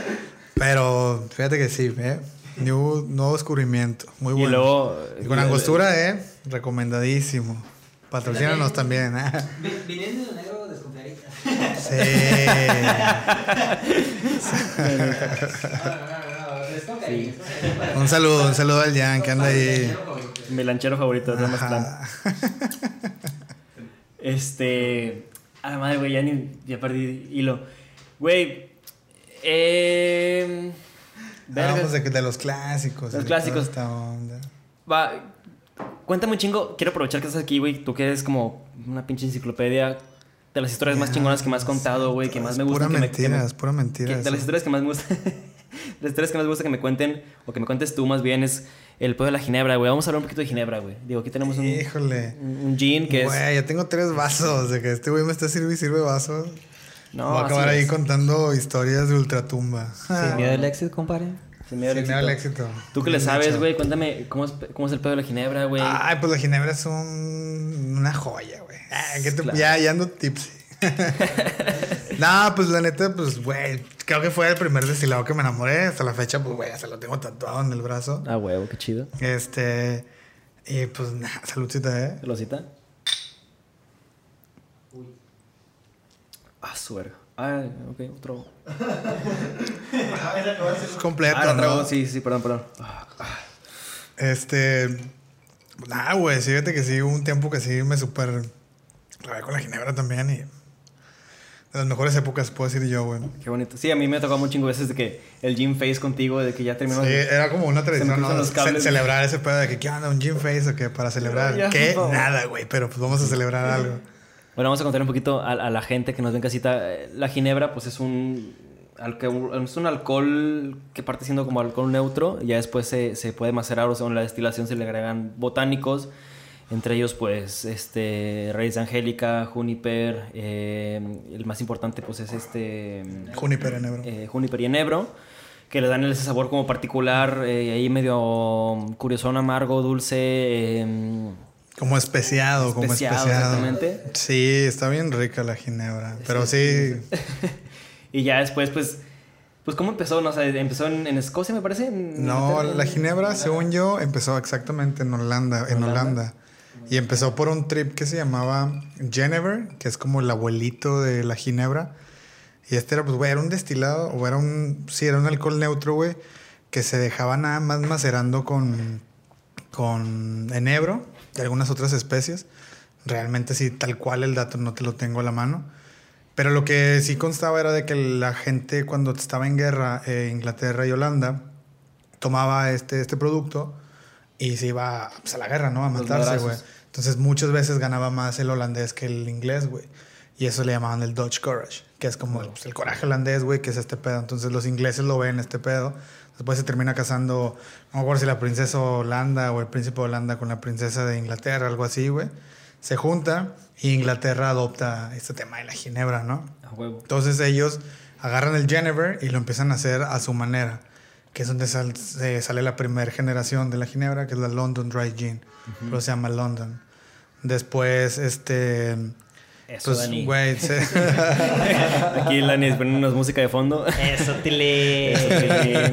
Pero fíjate que sí, ¿eh? Nuevo, nuevo descubrimiento. Muy y bueno. luego. Y con angostura, ¿eh? Recomendadísimo. Patrocínanos también, ¿eh? Vi- Viniendo de negro, desconfiadita. Sí. Es es un saludo, un saludo al Jan que anda ahí. Mi lanchero favorito de Mazatlán. Ajá. Este. A la madre, güey, ya, ni, ya perdí hilo. Güey. Eh. verga. Vamos de, de los clásicos. Los clásicos. Esta onda. Va. Cuéntame un chingo. Quiero aprovechar que estás aquí, güey. Tú que eres como una pinche enciclopedia de las historias más Ya, chingonas que me has contado, güey. Que más me Pura gustan. que me- que me- mentira, es pura mentira. que- de las historias que más me gustan. las historias que más me gusta que me cuenten, o que me cuentes tú más bien, es el pedo de la ginebra, güey. Vamos a hablar un poquito de ginebra, güey. Digo, aquí tenemos un, Híjole. un, gin que es. Güey, ya tengo tres vasos. De que este güey me está sirve y sirve vasos. No, Voy a acabar ahí es. contando historias de ultratumba. Sin miedo al éxito, compadre. Sin miedo al Sin miedo al éxito. éxito. Tú que le sabes, güey, cuéntame cómo es, cómo es el pedo de la ginebra, güey. Ay, pues la ginebra es un, una joya, güey. Ah, ¿qué te- Claro. ya, ya ando tipsy. no, pues la neta, pues, güey, creo que fue el primer destilado que me enamoré. Hasta la fecha, pues, güey, hasta lo tengo tatuado en el brazo. Ah, huevo, qué chido. Este, y pues, nada, saludcita, ¿eh? ¿Celosita? Ah, su verga. Ah, ok, otro. Es completo, Ah, sí, sí, perdón, perdón. Ah, Este, nada, güey, fíjate que sí, hubo un tiempo que sí me super clavé con la ginebra también y de las mejores épocas, puedo decir yo, güey. qué bonito. Sí, a mí me ha tocado un chingo veces de que el gym face contigo, de que ya terminó. Sí, era como una tradición, ¿no? los Ce- cables. celebrar ese pedo de que, ¿qué onda? ¿Un gym face o qué? Para celebrar. Ya, ¿Qué? Nada, güey, pero pues vamos a celebrar algo. Bueno, vamos a contar un poquito a, a la gente que nos ve en casita. La ginebra, pues es un, es un alcohol que parte siendo como alcohol neutro. Ya después se, se puede macerar, o sea, en la destilación se le agregan botánicos. Entre ellos, pues, este, raíz de angélica, juniper. eh, el más importante, pues, es este... Juniper en Ebro. eh, juniper y enebro, que le dan ese sabor como particular, eh, ahí medio curiosón, amargo, dulce. Como especiado, como Especiado, exactamente. Sí, está bien rica la ginebra. Pero sí, y ya después, pues, Pues, ¿cómo empezó? No sé, ¿empezó en, en Escocia, me parece? ¿En No, la ginebra, según yo, empezó exactamente en Holanda, en ¿Holanda? Holanda. Y empezó por un trip que se llamaba Genever, que es como el abuelito de la ginebra. Y este era, pues, güey, era un destilado, o era un, sí, era un alcohol neutro, güey, que se dejaba nada más macerando con, con enebro y algunas otras especies. Realmente sí, tal cual el dato no te lo tengo a la mano. Pero lo que sí constaba era de que la gente cuando estaba en guerra, eh, Inglaterra y Holanda, tomaba este, este producto y se iba pues, a la guerra, ¿no? A matarse, güey. Entonces muchas veces ganaba más el holandés que el inglés, güey. Y eso le llamaban el Dutch Courage, que es como pues, el coraje holandés, güey, que es este pedo. Entonces los ingleses lo ven, este pedo. Después se termina casando, no me acuerdo si la princesa Holanda o el príncipe Holanda con la princesa de Inglaterra, algo así, güey. Se junta y Inglaterra adopta este tema de la ginebra, ¿no? A huevo. Entonces ellos agarran el Genever y lo empiezan a hacer a su manera, que es donde sal- se sale la primera generación de la ginebra, que es la London Dry Gin, pero se llama London. Después, este, Eso, pues, Dani. güey, Aquí Lani poniéndonos música de fondo. Eso, Tile.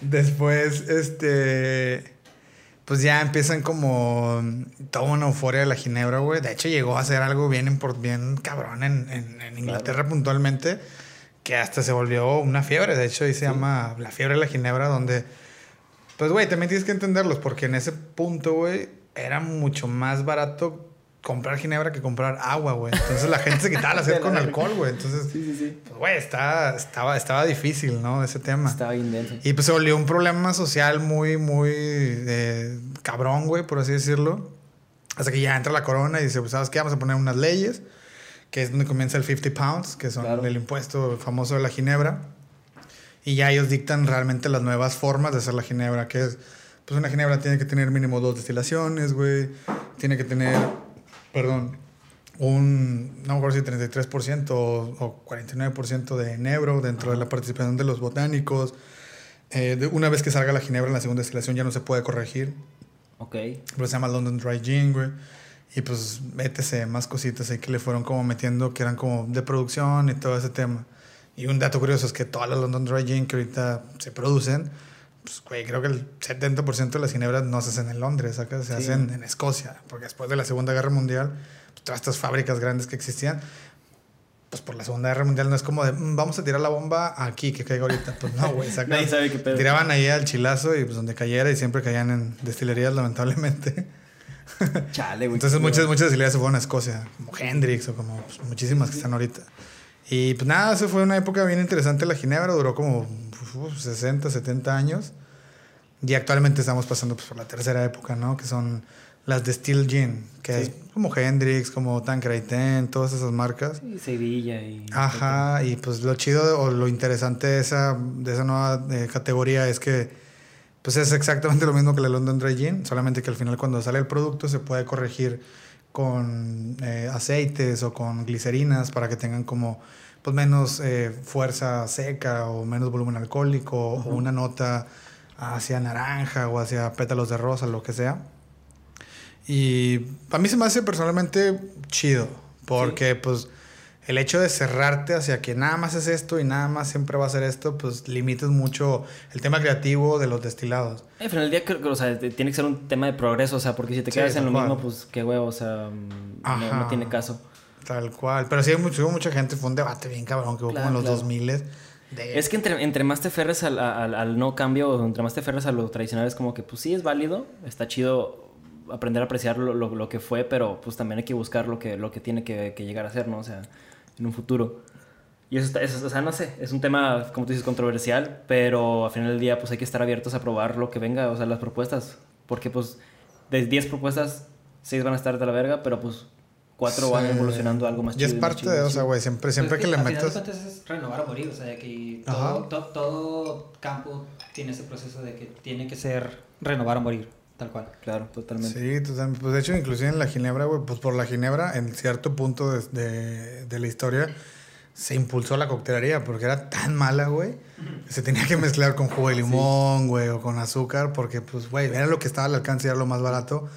Después, este, pues ya empiezan como toda una euforia de la ginebra, güey. De hecho, llegó a ser algo bien, bien cabrón en, en- en Inglaterra puntualmente, que hasta se volvió una fiebre. De hecho, ahí se llama la fiebre de la ginebra, donde, pues, güey, también tienes que entenderlos, porque en ese punto, güey, era mucho más barato comprar ginebra que comprar agua, güey. Entonces la gente se quitaba la sed con alcohol, güey. Entonces, Sí, sí, sí. pues, güey, estaba, estaba, estaba difícil, ¿no? Ese tema. Estaba bien denso. Y pues se volvió un problema social muy, muy eh, cabrón, güey, por así decirlo. Hasta que ya entra la corona y dice, pues, ¿sabes qué? Vamos a poner unas leyes, que es donde comienza el 50 pounds, que son Claro. el impuesto famoso de la ginebra. Y ya ellos dictan realmente las nuevas formas de hacer la ginebra, que es, pues una ginebra tiene que tener mínimo dos destilaciones, güey. Tiene que tener, perdón, un, no me acuerdo si 33% o, o 49% de enebro dentro de la participación de los botánicos. Eh, de- una vez que salga la ginebra en la segunda destilación ya no se puede corregir. Ok. Pero se llama London Dry Gin, güey. Y pues, etc. Más cositas ahí que le fueron como metiendo que eran como de producción y todo ese tema. Y un dato curioso es que todas las London Dry Gin que ahorita se producen, pues, güey, creo que el 70% de las ginebras no se hacen en Londres, ¿sacas? Se Sí. hacen en Escocia. Porque después de la Segunda Guerra Mundial, pues, todas estas fábricas grandes que existían, pues por la Segunda Guerra Mundial no es como de, "Mm, vamos a tirar la bomba aquí que caiga ahorita. Pues no, güey. Nadie sabe qué pedo. Tiraban ahí al chilazo y pues donde cayera y siempre caían en destilerías, lamentablemente. Chale, güey. Entonces muchas, muchas destilerías se fueron a Escocia, como Hendrix o como pues, muchísimas que están ahorita. Y pues nada, eso fue una época bien interesante la Ginebra, duró como uf, 60, 70 años. Y actualmente estamos pasando pues, por la tercera época, ¿no? Que son las de Steel Gin, que Sí. es como Hendrix, como Tanqueray 10, todas esas marcas. Sí, Sevilla y... Ajá, y pues lo chido o lo interesante de esa, de esa nueva eh, categoría es que pues es exactamente lo mismo que la London Dry Gin, solamente que al final cuando sale el producto se puede corregir con eh, aceites o con glicerinas para que tengan como pues menos eh, fuerza seca o menos volumen alcohólico o una nota hacia naranja o hacia pétalos de rosa, lo que sea. Y a mí se me hace personalmente chido, porque pues el hecho de cerrarte hacia que nada más es esto y nada más siempre va a ser esto, pues limitas mucho el tema creativo de los destilados. Al final del día, creo que, o sea, tiene que ser un tema de progreso, o sea, porque si te Sí, quedas en tal lo cual. mismo, pues qué huevo, o sea, mm, no, no tiene caso. Tal cual. Pero sí, mucho, hubo mucha gente, fue un debate bien cabrón que hubo Claro, como en los claro. 2000 de... Es que entre, entre más te ferres al, al- al no cambio, o entre más te ferres a lo tradicional, es como que, pues sí, es válido, está chido aprender a apreciar lo, lo- lo que fue, pero pues también hay que buscar lo que, lo que tiene que, que llegar a ser, ¿no? O sea, en un futuro. Y eso, está, eso, o sea, no sé, es un tema, como tú dices, controversial, pero al final del día, pues hay que estar abiertos a probar lo que venga, o sea, las propuestas. Porque, pues, de 10 propuestas, 6 van a estar de la verga, pero pues 4 van Sí. evolucionando a algo más Y chido. es más parte chido, de, o sea, güey, siempre, siempre Pues que le final de metas... cuentas es renovar o morir, o sea, que Ajá. todo, to- todo campo tiene ese proceso de que tiene que ser renovar o morir, tal cual. Claro, totalmente. Sí, totalmente. Pues de hecho, inclusive en la Ginebra, güey, pues por la Ginebra, en cierto punto de, de- de la historia, se impulsó la coctelería porque era tan mala, güey, que se tenía que mezclar con jugo de limón, güey, o con azúcar, porque, pues, güey, era lo que estaba al alcance y era lo más barato,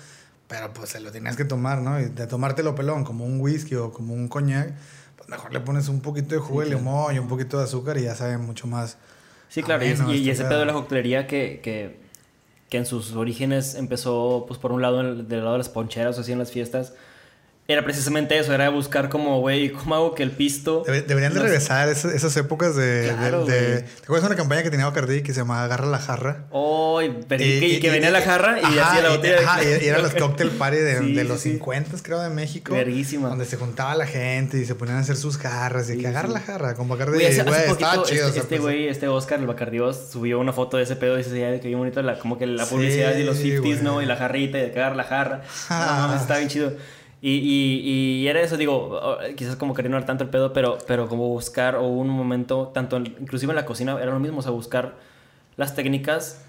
pero pues se lo tenías que tomar, ¿no? Y de tomártelo pelón, como un whisky o como un coñac, pues mejor le pones un poquito de jugo de limón y un poquito de azúcar y ya sabe mucho más. Sí, claro, y, ameno y- y este ese pedo de la coctelería que, que, que en sus orígenes empezó, pues por un lado, en del lado de las poncheras o así en las fiestas, era precisamente eso, era buscar como, güey, ¿cómo hago que el pisto... Debe- deberían de no- regresar esas, esas épocas de, Claro, de-. ¿Te acuerdas de una campaña que tenía Bacardi que se llamaba Agarra la jarra? Oh, y, pero- y que, y que venía la jarra y ajá, hacía la botella. de- ajá, y, eran los cocktail party de, Sí, de sí, los sí. 50, creo, de México. Verguísima. Donde se juntaba la gente y se ponían a hacer sus jarras y Sí, que agarra la jarra con Bacardi. Güey, estaba chido. este este pues, güey, este Oscar, el Bacardios, subió una foto de ese pedo y se veía que bien bonito la, como que la publicidad y los 50s, ¿no? Y la jarrita y de cagar la jarra. Ah. No, bien chido. Y, y, y era eso, digo, quizás como querer no dar tanto el pedo, pero, pero como buscar o un momento, tanto en- inclusive en la cocina, era lo mismo, o sea, buscar las técnicas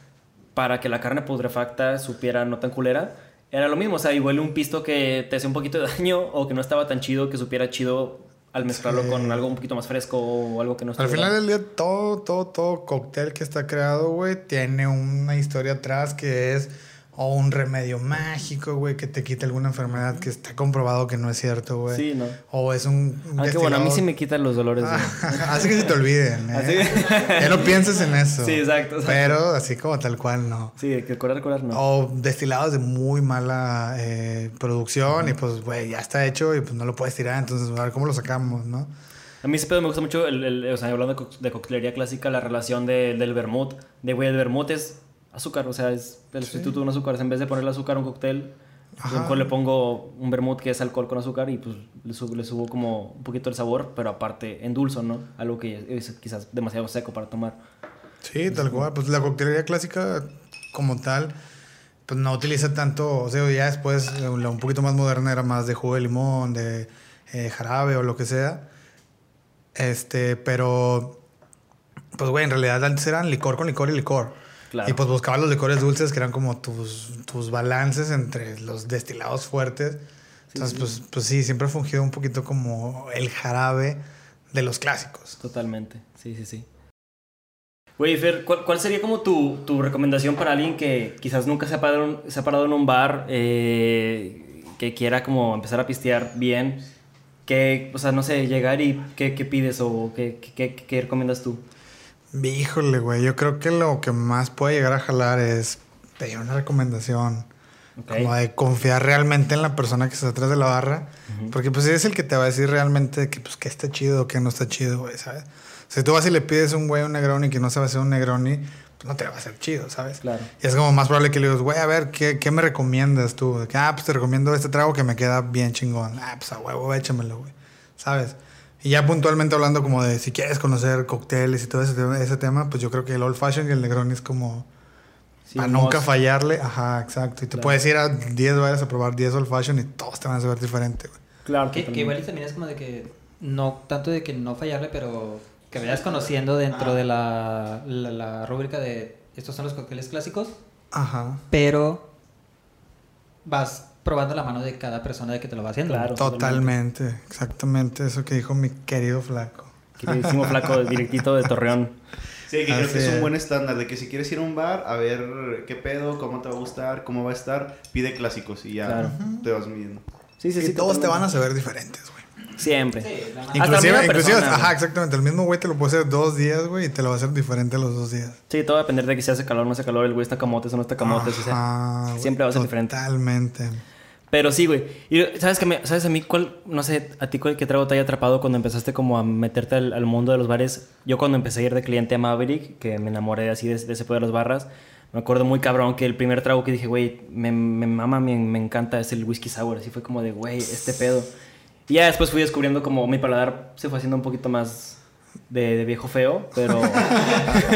para que la carne putrefacta supiera no tan culera. Era lo mismo, o sea, igual un pisto que te hacía un poquito de daño o que no estaba tan chido, que supiera chido al mezclarlo Sí. con algo un poquito más fresco o algo que no Al estuviera- final del día, todo, todo, todo cóctel que está creado, güey, tiene una historia atrás que es o un remedio mágico, güey, que te quita alguna enfermedad que está comprobado que no es cierto, güey. Sí, no. O es un. un Aunque bueno, a mí sí me quitan los dolores. güey. así que se te olviden, ¿eh? Así- Ya no pienses en eso. Sí, exacto, exacto. Pero así como tal cual, no. Sí, que curar, curar no. O destilados de muy mala eh, producción y pues, güey, ya está hecho y pues no lo puedes tirar, entonces a ver cómo lo sacamos, ¿no? A mí ese pedo me gusta mucho, el, el- o sea, hablando de, co- de coctelería clásica, la relación de- del vermut. De, güey, el vermut es azúcar, o sea, es el sustituto de un azúcar. En vez de ponerle azúcar a un cóctel, mejor le pongo un vermut que es alcohol con azúcar y pues le subo, le subo como un poquito el sabor, pero aparte endulzo, ¿no? Algo que es quizás demasiado seco para tomar. Sí, tal cual. Pues la coctelería clásica como tal, pues no utiliza tanto, o sea, ya después eh, la un poquito más moderna era más de jugo de limón, de eh, jarabe o lo que sea. Este, pero, pues güey, en realidad antes eran licor con licor y licor. Claro. Y pues buscaba los licores dulces que eran como tus, tus balances entre los destilados fuertes. Entonces, Pues, pues sí, siempre ha fungido un poquito como el jarabe de los clásicos. Totalmente, sí, sí, sí. Güey, Fer, ¿cuál, cuál sería como tu, tu recomendación para alguien que quizás nunca se ha parado, se ha parado en un bar, eh, que quiera como empezar a pistear bien? Que, o sea, no sé, llegar y qué, qué pides o qué, qué- qué recomiendas tú? Híjole, güey, yo creo que lo que más puede llegar a jalar es pedir una recomendación. Como de confiar realmente en la persona que está atrás de la barra. Porque pues es el que te va a decir realmente que pues que está chido o que no está chido, güey, ¿sabes? Si tú vas y le pides a un güey un Negroni que no sabe hacer un Negroni, pues no te va a hacer chido, ¿sabes? Claro. Y es como más probable que le digas, güey, a ver, ¿qué, qué me recomiendas tú? De que, ah, pues te recomiendo este trago que me queda bien chingón. Ah, pues a huevo, échamelo, güey. ¿Sabes? Y ya puntualmente hablando como de si quieres conocer cócteles y todo ese, tema- ese tema, pues yo creo que el Old Fashion y el Negroni es como Sí, un nunca fallarle. Ajá, exacto. Y te Claro. puedes ir a 10 bares a probar 10 Old Fashion y todos te van a saber diferente, güey. Claro, Que, que igual y también es como de que no tanto de que no fallarle, pero que vayas conociendo dentro de la, la, la rúbrica de estos son los cócteles clásicos, Ajá. pero vas probando la mano de cada persona de que te lo va haciendo. Claro. Totalmente. Exactamente eso que dijo mi querido flaco. Queridísimo flaco directito de Torreón. Sí, que creo que es un buen estándar de que si quieres ir a un bar a ver qué pedo, cómo te va a gustar, cómo va a estar, pide clásicos y ya Claro. te vas midiendo. Sí, sí, y sí. todos te van a totalmente. saber diferentes, güey. Siempre. Sí, Hasta Inclusive, inclusive persona, ajá, exactamente. El mismo güey te lo puede hacer dos días, güey, y te lo va a hacer diferente los dos días. Sí, todo va a depender de que si hace calor o no hace calor, el güey está camotes o no está camotes, o sea. Ajá, siempre va a ser diferente. Totalmente. Pero sí, güey. Y sabes que me, sabes a mí cuál, no sé, a ti cuál qué trago te haya atrapado cuando empezaste como a meterte al, al mundo de los bares. Yo cuando empecé a ir de cliente a Maverick, que me enamoré así de, de ese pedo de las barras, me acuerdo muy cabrón que el primer trago que dije, güey, me, me mama, me, me encanta es el whisky sour. Así fue como de, güey, este pedo. Y ya después fui descubriendo como mi paladar se fue haciendo un poquito más de, de viejo feo, pero...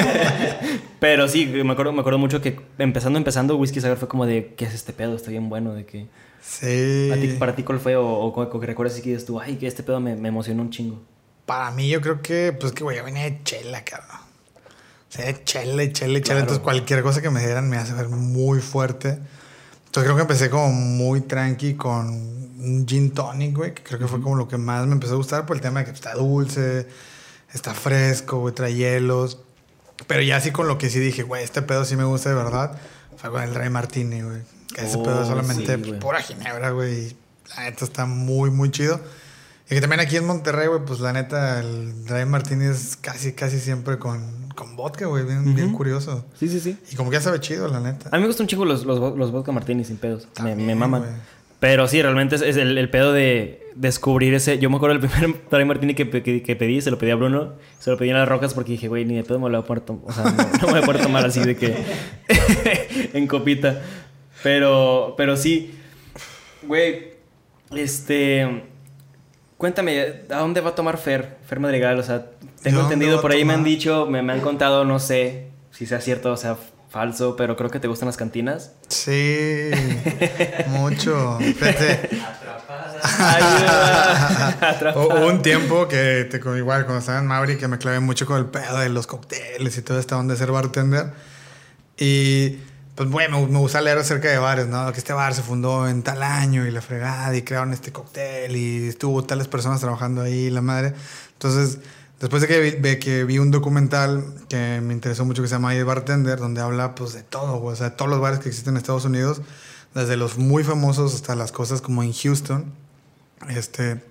pero sí, me acuerdo, me acuerdo mucho que empezando, empezando, whisky sour fue como de, ¿qué es este pedo? Está bien bueno, de que... Sí. ¿A ti, ¿Para ti cuál fue? O, o, que recuerdas que dices tú, ay, que este pedo me, me emocionó un chingo. Para mí, yo creo que, pues que, güey, yo venía de chela, cabrón. O sea, de chela chela chela. Claro. Entonces, cualquier cosa que me dieran me hace ver muy fuerte. Entonces, creo que empecé como muy tranqui con un gin tonic, güey. Que creo que fue como lo que más me empezó a gustar por el tema de que está dulce, está fresco, güey, trae hielos. Pero ya así con lo que sí dije, güey, este pedo sí me gusta de verdad, fue con el Dry Martini, güey. Que ese Oh, pedo es solamente sí, pura ginebra, güey. La neta está muy, muy chido. Y que también aquí en Monterrey, güey, pues la neta, el Dry Martini es casi, casi siempre con, con vodka, güey. Bien, bien curioso. Sí, sí, sí. Y como que ya sabe chido, la neta. A mí me gustan un chingo los, los, los vodka martini sin pedos. Me, me También, maman. Pero sí, realmente es, es el, el pedo de descubrir ese... Yo me acuerdo del primer dry martini que, que, que pedí, se lo pedí a Bruno. Se lo pedí en las rocas porque dije, güey, ni de pedo me lo voy a poder tomar. O sea, no, no me voy a poder tomar así de que... en copita. Pero, pero sí. Güey, este... Cuéntame, ¿a dónde va a tomar Fer? Fer Madrigal, o sea, tengo ¿A dónde entendido, por ahí me han dicho, me, me han contado, no sé si sea cierto o sea falso, pero creo que te gustan las cantinas. Sí, mucho. Fíjate, hubo un tiempo que, te, igual, cuando estaba en Mauri, que me clavé mucho con el pedo de los cócteles y toda esta onda de ser bartender. Y, pues, bueno, me, gusta leer acerca de bares, ¿no? Que este bar se fundó en tal año y la fregada y crearon este cóctel y estuvo tales personas trabajando ahí, la madre. Entonces, después de que vi, de que vi un documental que me interesó mucho que se llama The Bartender, donde habla, pues, de todo, güey. O sea, de todos los bares que existen en Estados Unidos, desde los muy famosos hasta las cosas como en Houston. Este...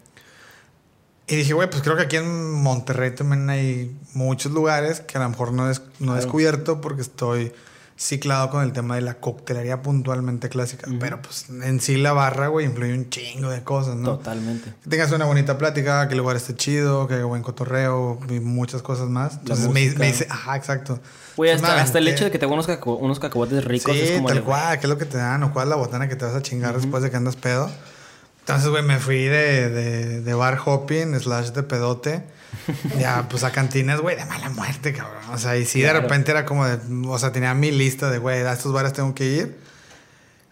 Y dije, güey, pues creo que aquí en Monterrey también hay muchos lugares que a lo mejor no, no he Claro. descubierto porque estoy ciclado con el tema de la coctelería puntualmente clásica. Ujú. Pero pues en sí la barra, güey, influye un chingo de cosas, ¿no? Totalmente. Que tengas una bonita plática, que el lugar esté chido, que haya buen cotorreo y muchas cosas más. Entonces me, me dice, ajá, exacto. Güey, hasta, hasta el hecho de que te hagan unos, caco- unos cacahuates ricos Sí, es como tal cual, ¿qué es lo que te dan? ¿O cuál es la botana que te vas a chingar después de que andas pedo? Entonces, güey, me fui de, de, de bar hopping slash de pedote. ya, pues a cantinas, güey, de mala muerte, cabrón. O sea, y sí, de repente era como de... O sea, tenía mi lista de, güey, a estos bares tengo que ir.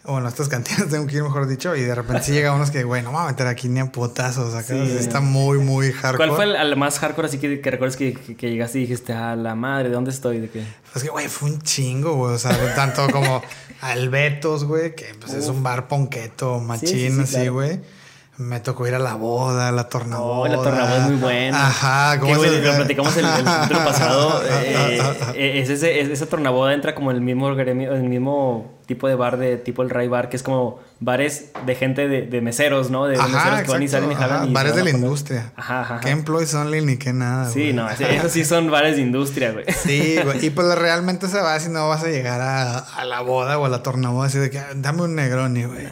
O bueno, a estas cantinas tengo que ir, mejor dicho. Y de repente sí llega unos que, güey, no me voy a meter aquí ni a putazos. Acá Sí. sí, está muy, muy hardcore. ¿Cuál fue el, más hardcore así que, que recuerdas que, que- que llegaste y dijiste, a la madre, ¿de dónde estoy? ¿De qué? Pues que, güey, fue un chingo, güey. O sea, tanto como Albetos, güey, que pues es un bar ponqueto, machín, Sí, sí, sí, así, claro. Me tocó ir a la boda, a la tornaboda. Oh, la tornaboda es muy buena. Ajá, Que, ¿cómo güey, se lo platicamos el, el pasado. eh, eh, es ese, es- esa tornaboda entra como el mismo gremio, el mismo tipo de bar de tipo el Ray Bar, que es como bares de gente de, de meseros, ¿no? De Ajá, meseros que van y exacto, salen y jalan. ajá, y bares de la industria. Ajá, ajá. ¿Qué employees only ni qué nada, Sí, no, esos sí son bares de industria, güey. Sí, güey. Y pues realmente se va si no vas a llegar a, a la boda o a la tornaboda así de que "Ah, dame un Negroni, güey.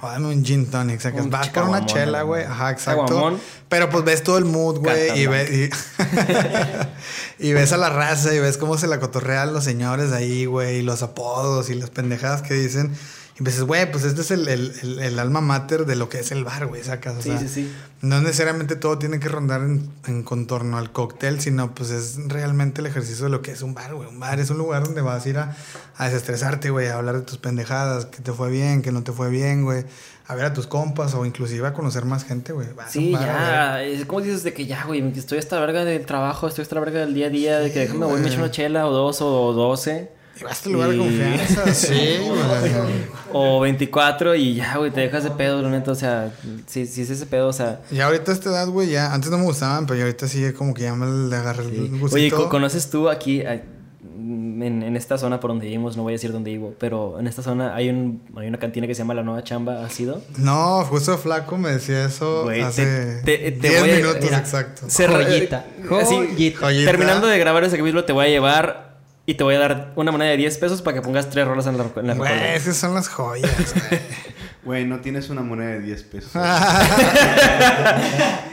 O dame un gin tonic. Un vas por una chela, güey. Ajá, exacto. Caguamón. Pero pues ves todo el mood, güey. Y, ve- y, y ves a la raza y ves cómo se la cotorrean los señores ahí, güey. Y los apodos y las pendejadas que dicen. Y dices, güey, pues este es el, el, el, el alma mater de lo que es el bar, güey, sacas. O Sí, sea, sí, sí. no necesariamente todo tiene que rondar en, en contorno al cóctel, sino pues es realmente el ejercicio de lo que es un bar, güey. Un bar es un lugar donde vas a ir a, a desestresarte, güey, a hablar de tus pendejadas, que te fue bien, que no te fue bien, güey. A ver a tus compas o inclusive a conocer más gente, güey. Sí, bar, ya. Es como dices de que ya, güey, estoy hasta la verga del trabajo, estoy hasta la verga del día a día, de que déjame voy, me güey. echo una chela o dos o doce. Y vas a tu lugar de confianza, sí, güey. O 24 y ya, güey, te dejas de pedo, la neta. O sea, si, si es ese pedo, o sea. Y ahorita a esta edad, güey, ya, antes no me gustaban, pero ya ahorita sí como que ya me le agarré el gustito. Oye, ¿co- ¿conoces tú aquí, a- en, en esta zona por donde vivimos? No voy a decir dónde vivo, pero en esta zona hay, un, hay una cantina que se llama La Nueva Chamba, ¿has ido? No, justo Flaco me decía eso Güey, hace te- te- te 10 voy a- minutos mira, exacto. Joyita. terminando de grabar ese capítulo, te voy a llevar y te voy a dar una moneda de 10 pesos para que pongas tres rolas en la, en la Güey, esas son las joyas, güey. Güey, no tienes una moneda de 10 pesos.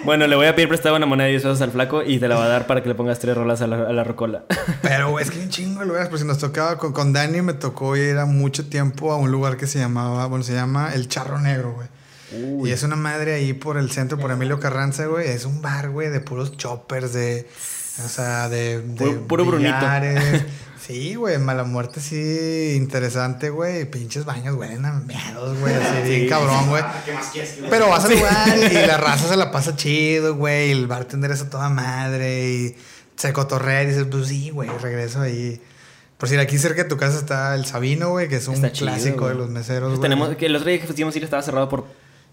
Bueno, le voy a pedir prestada una moneda de 10 pesos al flaco y te la va a dar para que le pongas tres rolas a la, a la rocola. Pero, güey, es que un chingo de lugares. Pues si nos tocaba con, con Dani, me tocó ir a mucho tiempo a un lugar que se llamaba, bueno, se llama El Charro Negro, güey. Y es una madre ahí por el centro, por Emilio Carranza, güey. Es un bar, güey, de puros choppers, de. O sea, de. de Puro- puro Brunito. Sí, güey, mala muerte, sí, interesante, güey. Pinches baños, güey, meados, güey, así bien cabrón, güey. ¿Qué más quieres? Pero vas al lugar y la raza se la pasa chido, güey. y El bartender es a toda madre y se cotorrea y dices, pues sí, güey, regreso ahí. Por si aquí cerca de tu casa está el Sabino, güey, que es un Está clásico de los meseros, güey. Tenemos, que el otro día que fuimos ir estaba cerrado por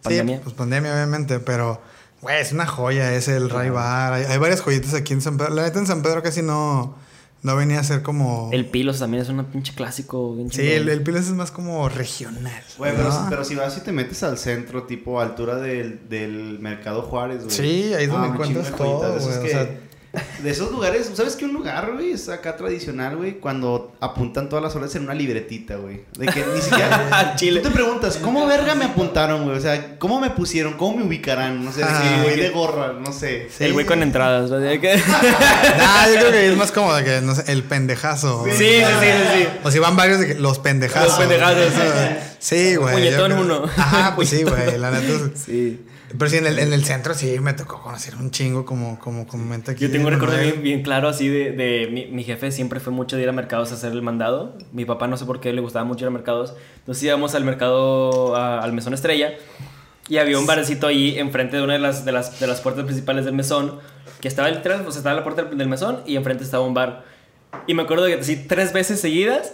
pandemia. Sí, pues pandemia, obviamente, pero, güey, es una joya ese, el Ray Bar. Hay, hay varias joyitas aquí en San Pedro. La neta, en San Pedro casi no, No venía a ser como. El Pilos también es un pinche clásico. bien Sí, el, el Pilos es más como regional. Güey, pero, ¿no? pero si vas y te metes al centro, tipo altura del, del Mercado Juárez, güey. Sí, ahí es donde un encuentras todo, güey, o sea- De esos lugares, ¿sabes qué un lugar, güey? Es acá tradicional, güey, cuando apuntan todas las horas en una libretita, güey. De que ni siquiera. Chile. Tú te preguntas, ¿cómo verga me apuntaron, güey? O sea, ¿cómo me pusieron? ¿Cómo me ubicarán? No sé, Ah. sí, güey, de gorra, no sé. El güey con entradas. ¿no? Que- Ah, yo creo que es más como de que, no sé, el pendejazo. Sí, sí, sí, sí, sí. O si van varios de que los pendejazos. Los pendejazos, sí. Sí, güey. Puñetón uno. Ajá, pues sí, güey. La neta. Sí. Pero sí, en el, en el centro sí me tocó conocer un chingo, como, como comenta aquí. Yo tengo un recuerdo bien, bien claro así de, de mi, mi jefe siempre fue mucho de ir a mercados a hacer el mandado. Mi papá no sé por qué le gustaba mucho ir a mercados. Entonces íbamos al mercado, a- al mesón estrella. Y había un barecito ahí enfrente de una de las, de las, de las puertas principales del mesón. Que estaba literal, o sea, estaba la puerta del mesón y enfrente estaba un bar. Y me acuerdo que así tres veces seguidas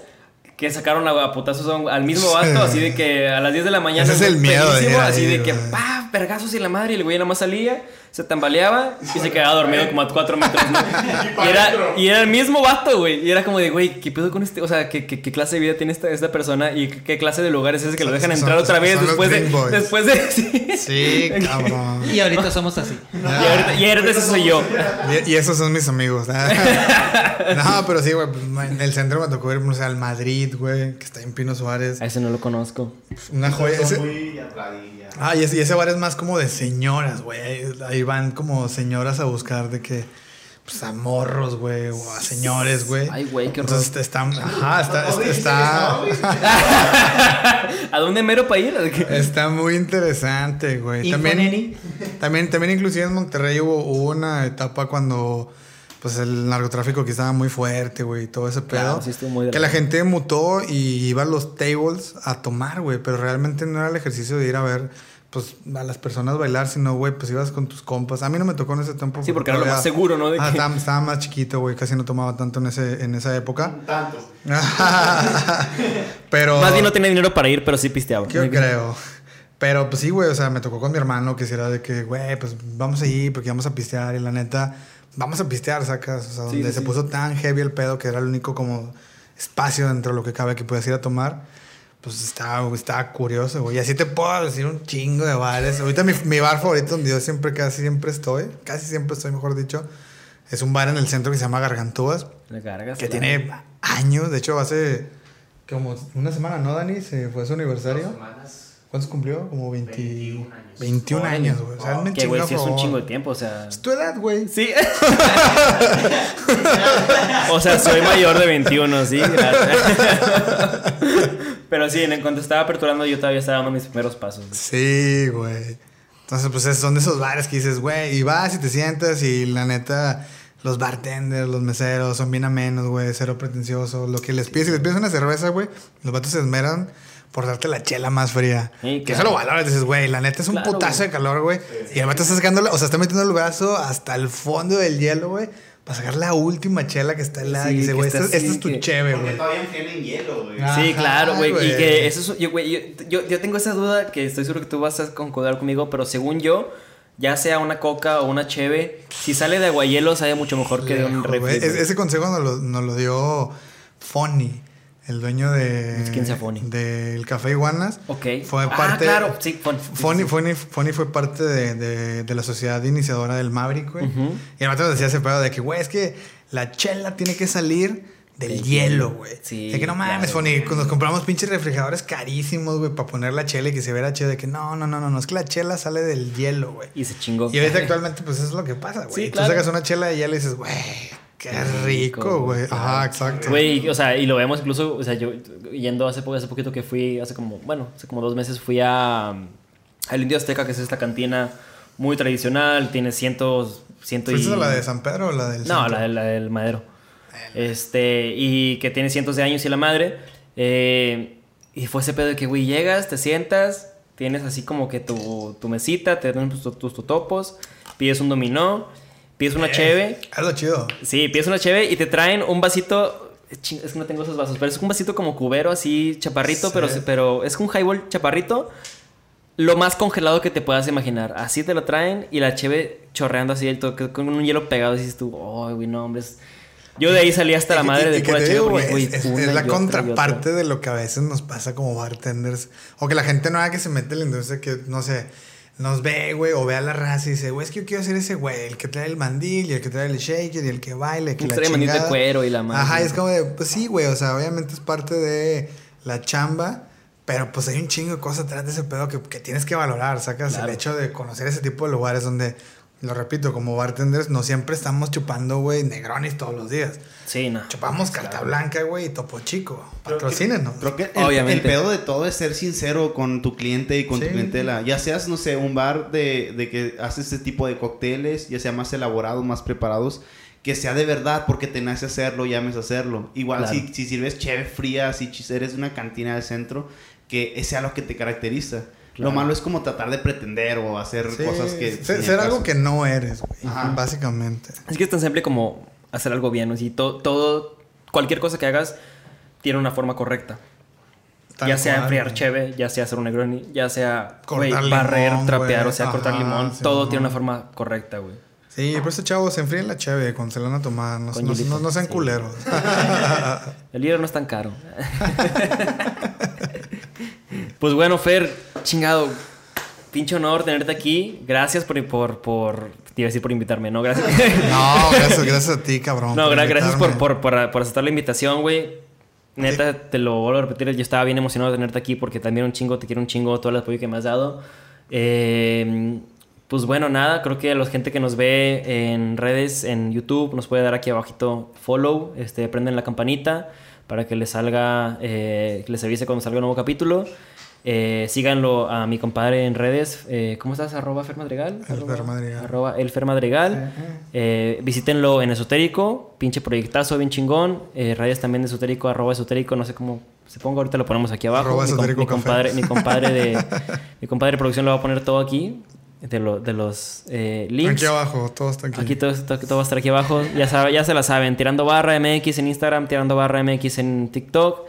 que sacaron a, a putazos al mismo vato, así de que a las 10 de la mañana. Ese es el miedo ir Así de que, güey. Pa, vergazos y la madre. Y el güey nada más salía, se tambaleaba y se quedaba dormido como a 4 metros, ¿no? y, era, y era el mismo vato, güey. Y era como de, güey, ¿qué pedo con este? O sea, ¿qué, qué, qué clase de vida tiene esta, esta persona? ¿Y qué, qué clase de lugar es ese que lo dejan son- entrar otra vez después de, después de. Sí. Sí, cabrón. Y ahorita somos así. Y ahorita, y ahorita ese soy yo. Y, y esos son mis amigos. no, pero sí, güey. pues, en el centro me tocó ir no sé, al Madrid, güey, que está en Pino Suárez. A ese no lo conozco. Una joya. Son Ese- muy. Ah, y ese, y ese bar es más como de señoras, güey. Ahí- van como señoras a buscar de que. Pues a morros, güey, o a señores, güey. Ay, güey, qué horror. Entonces está. Ajá, está. está, está, ¿A dónde mero para ir? Está muy interesante, güey. También, también, también, inclusive en Monterrey hubo, hubo una etapa cuando. Pues el narcotráfico aquí estaba muy fuerte, güey, y todo ese pedo. Claro, sí estuvo muy que la gente mutó y iba a los tables a tomar, güey, pero realmente no era el ejercicio de ir a ver, pues, a las personas bailar, sino, güey, pues ibas con tus compas. A mí no me tocó en ese tiempo. Sí, porque era lo más seguro, ¿no? De Ah, que- estaba, estaba más chiquito, güey, casi no tomaba tanto en, ese, en esa época. Tanto. pero... Más bien no tenía dinero para ir, pero sí pisteaba. Yo creo. Pero pues sí, güey, o sea, me tocó con mi hermano que si era de que, güey, pues vamos a ir porque vamos a pistear y la neta, vamos a pistear, sacas, o sea, donde sí, se sí. puso tan heavy el pedo que era el único como espacio dentro de lo que cabe que puedas ir a tomar, pues estaba, estaba curioso, güey. Y así te puedo decir un chingo de bares. Ahorita mi, mi bar favorito donde yo siempre, casi siempre estoy, casi siempre estoy, mejor dicho, es un bar en el centro que se llama Gargantúas, Le cargas. que tiene años, de hecho hace como una semana, ¿no, Dani? Se fue su aniversario. ¿Cuántos cumplió? Como 20... 21 años. 21 años, güey. O sea, me Que, güey, chinga, sí es un chingo de tiempo, o sea... Es tu edad, güey. Sí. o sea, soy mayor de 21, sí. gracias. Pero sí, en cuanto estaba aperturando, yo todavía estaba dando mis primeros pasos. Sí, güey. Entonces, pues es- son de esos bares que dices, güey, y vas y te sientas y la neta, los bartenders, los meseros son bien amenos, güey, cero pretenciosos. Lo que les pides, si les pides una cerveza, güey, los vatos se esmeran por darte la chela más fría. Sí, Que claro. eso lo valoras, dices, güey, la neta es un Claro, putazo güey. de calor, güey. Y el vato está sacando, o sea, está metiendo el brazo hasta el fondo del hielo, güey, para sacar la última chela que está helada. Sí, y dice, güey, esta, es tu que- cheve, Porque güey. todavía tienen hielo, güey. Sí, claro, güey. Y que eso es. Yo, güey, yo, yo, yo tengo esa duda que estoy seguro que tú vas a concordar conmigo, pero según yo, ya sea una coca o una cheve, si sale de aguahielo, sabe mucho mejor que de un refri. ese consejo nos lo, nos lo dio Fonny, el dueño de. ¿Quién sea Fonny? Del Café Iguanas. Ok. Fue Ah, parte. claro, sí, Fon- Fonny, Fonny, Fonny fue parte de, de- de la sociedad iniciadora del Maverick, güey. Y vato nos decía ese pedo de que, güey, es que la chela tiene que salir del hielo, güey. Sí, De que no mames, claro, Fonny, nos compramos pinches refrigeradores carísimos, güey, para poner la chela y que se vea chela. De que no, no, no, no, no, es que la chela sale del hielo, güey. Y se chingó. Y ahorita actualmente, pues eso es lo que pasa, güey. Sí, Tú claro. sacas una chela y ya le dices, güey, qué rico, güey. Ajá, exacto. Güey, o sea, y lo vemos incluso, o sea, yo yendo hace, hace poquito que fui, hace como, bueno, hace como dos meses fui a al Indio Azteca, que es esta cantina muy tradicional, tiene cientos, ciento y... ¿Fuiste a la de San Pedro o la del No, la, de- la del Madero. Este, y que tiene cientos de años y la madre. eh, y fue ese pedo de que, güey, llegas, te sientas, tienes así como que tu, tu mesita, te dan tus, tus totopos, pides un dominó, pides una cheve. Es lo chido. Sí, pides una cheve y te traen un vasito. Es que no tengo esos vasos, pero es un vasito como cubero así chaparrito, Sí. pero, pero es un highball chaparrito. Lo más congelado que te puedas imaginar. Así te lo traen y la cheve chorreando así, el toque, con un hielo pegado. Y dices tú, oh, güey, no, hombre. es-". Yo de ahí salí hasta la madre y- de y pura digo, porque, güey, es, la contraparte de lo que a veces nos pasa como bartenders. O que la gente nueva que se mete en la industria que, no sé, nos ve, güey, o ve a la raza y dice, güey, es que yo quiero ser ese güey, el que trae el mandil y el que trae el shaker y el que baila y que trae mandil de cuero y la madre. Ajá, es como de, pues sí, güey, o sea, obviamente es parte de la chamba, pero pues hay un chingo de cosas atrás de ese pedo que, que tienes que valorar, sacas Claro. el hecho de conocer ese tipo de lugares donde, lo repito, como bartenders, no siempre estamos chupando, güey, negronis todos los días. Sí, no. Chupamos carta blanca, güey, y topo chico. Patrocínenos. Creo que el, Obviamente. el pedo de todo es ser sincero con tu cliente y con Sí. tu clientela. Ya seas, no sé, un bar de, de que hace este tipo de cócteles, ya sea más elaborados, más preparados, que sea de verdad porque te nace hacerlo, llames a hacerlo. Igual Claro. si, si sirves cheve fría, si eres una cantina del centro, que sea lo que te caracteriza. Claro. Lo malo es como tratar de pretender o hacer Sí, cosas que... Ser, algo que no eres, güey. Ajá. Básicamente. Es que es tan simple como hacer algo bien. O sea, todo, todo, cualquier cosa que hagas tiene una forma correcta. Ya sea cual, enfriar güey. cheve, ya sea hacer un negroni, ya sea barrer, limón, trapear, güey. o sea, cortar limón. sí, todo no. tiene una forma correcta, güey. Sí, por eso, chavos, se enfríen la cheve cuando se la van a tomar. No, no- no- no sean sí. culeros. El libro no es tan caro. pues bueno, Fer, chingado. Pinche honor tenerte aquí. Gracias por, por, por, te iba a decir por invitarme, ¿no? Gracias. no, gracias, gracias a ti, cabrón. No, por gra- gracias por, por, por, por aceptar la invitación, güey. Neta, te lo vuelvo a repetir. Yo estaba bien emocionado de tenerte aquí porque también un chingo, te quiero un chingo todo el apoyo que me has dado. Eh, pues bueno, nada, creo que a la gente que nos ve en redes, en YouTube, nos puede dar aquí abajito follow, este, prenden la campanita para que les salga, eh, les avise cuando salga un nuevo capítulo. Eh, síganlo a mi compadre en redes. Eh, ¿Cómo estás? Arroba Fer Madrigal. El Arroba- Fer Madrigal. Arroba el. Eh, visítenlo en Esotérico. Pinche proyectazo, bien chingón. Eh, redes también de Esotérico, arroba Esotérico. No sé cómo se ponga. Ahorita lo ponemos aquí abajo. Arroba mi, Esotérico mi compadre, mi compadre de mi compadre de producción lo va a poner todo aquí. De, lo- de los eh, links. Aquí abajo, todo está aquí. Aquí todo, esto- todo va a estar aquí abajo. Ya, sabe- ya se la saben. Tirando barra MX en Instagram, tirando barra MX en TikTok,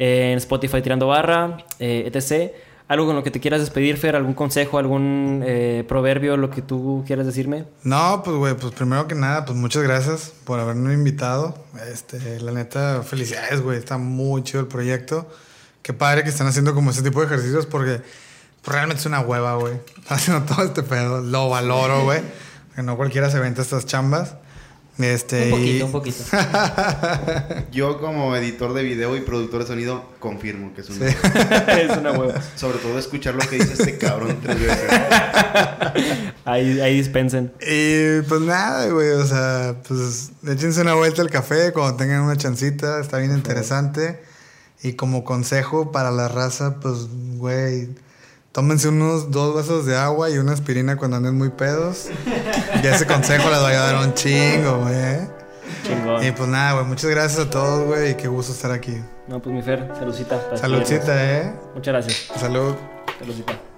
en Spotify tirando barra, eh, etc. Algo con lo que te quieras despedir, Fer, algún consejo, algún eh, proverbio, lo que tú quieras decirme. No, pues, güey, pues primero que nada, pues muchas gracias por haberme invitado. Este, la neta, felicidades, güey. Está muy chido el proyecto. Qué padre que están haciendo como ese tipo de ejercicios porque pues, realmente es una hueva, güey. Haciendo todo este pedo. Lo valoro, güey. Que no cualquiera se venta estas chambas. Este, Un poquito, y- un poquito. Yo como editor de video y productor de sonido confirmo que es un... es una hueva. Sobre todo escuchar lo que dice este cabrón tres veces. Ahí, ahí dispensen. Y pues nada, güey, o sea, pues échense una vuelta al café cuando tengan una chancita, está bien interesante. Y como consejo para la raza, pues, güey, tómense unos dos vasos de agua y una aspirina cuando anden muy pedos. Y ese consejo les voy a dar un chingo, güey. Chingón. Y pues nada, güey, muchas gracias a todos, güey, y qué gusto estar aquí. No, pues mi Fer, saludcita. Saludcita, eh. Muchas gracias. Salud. Saludcita.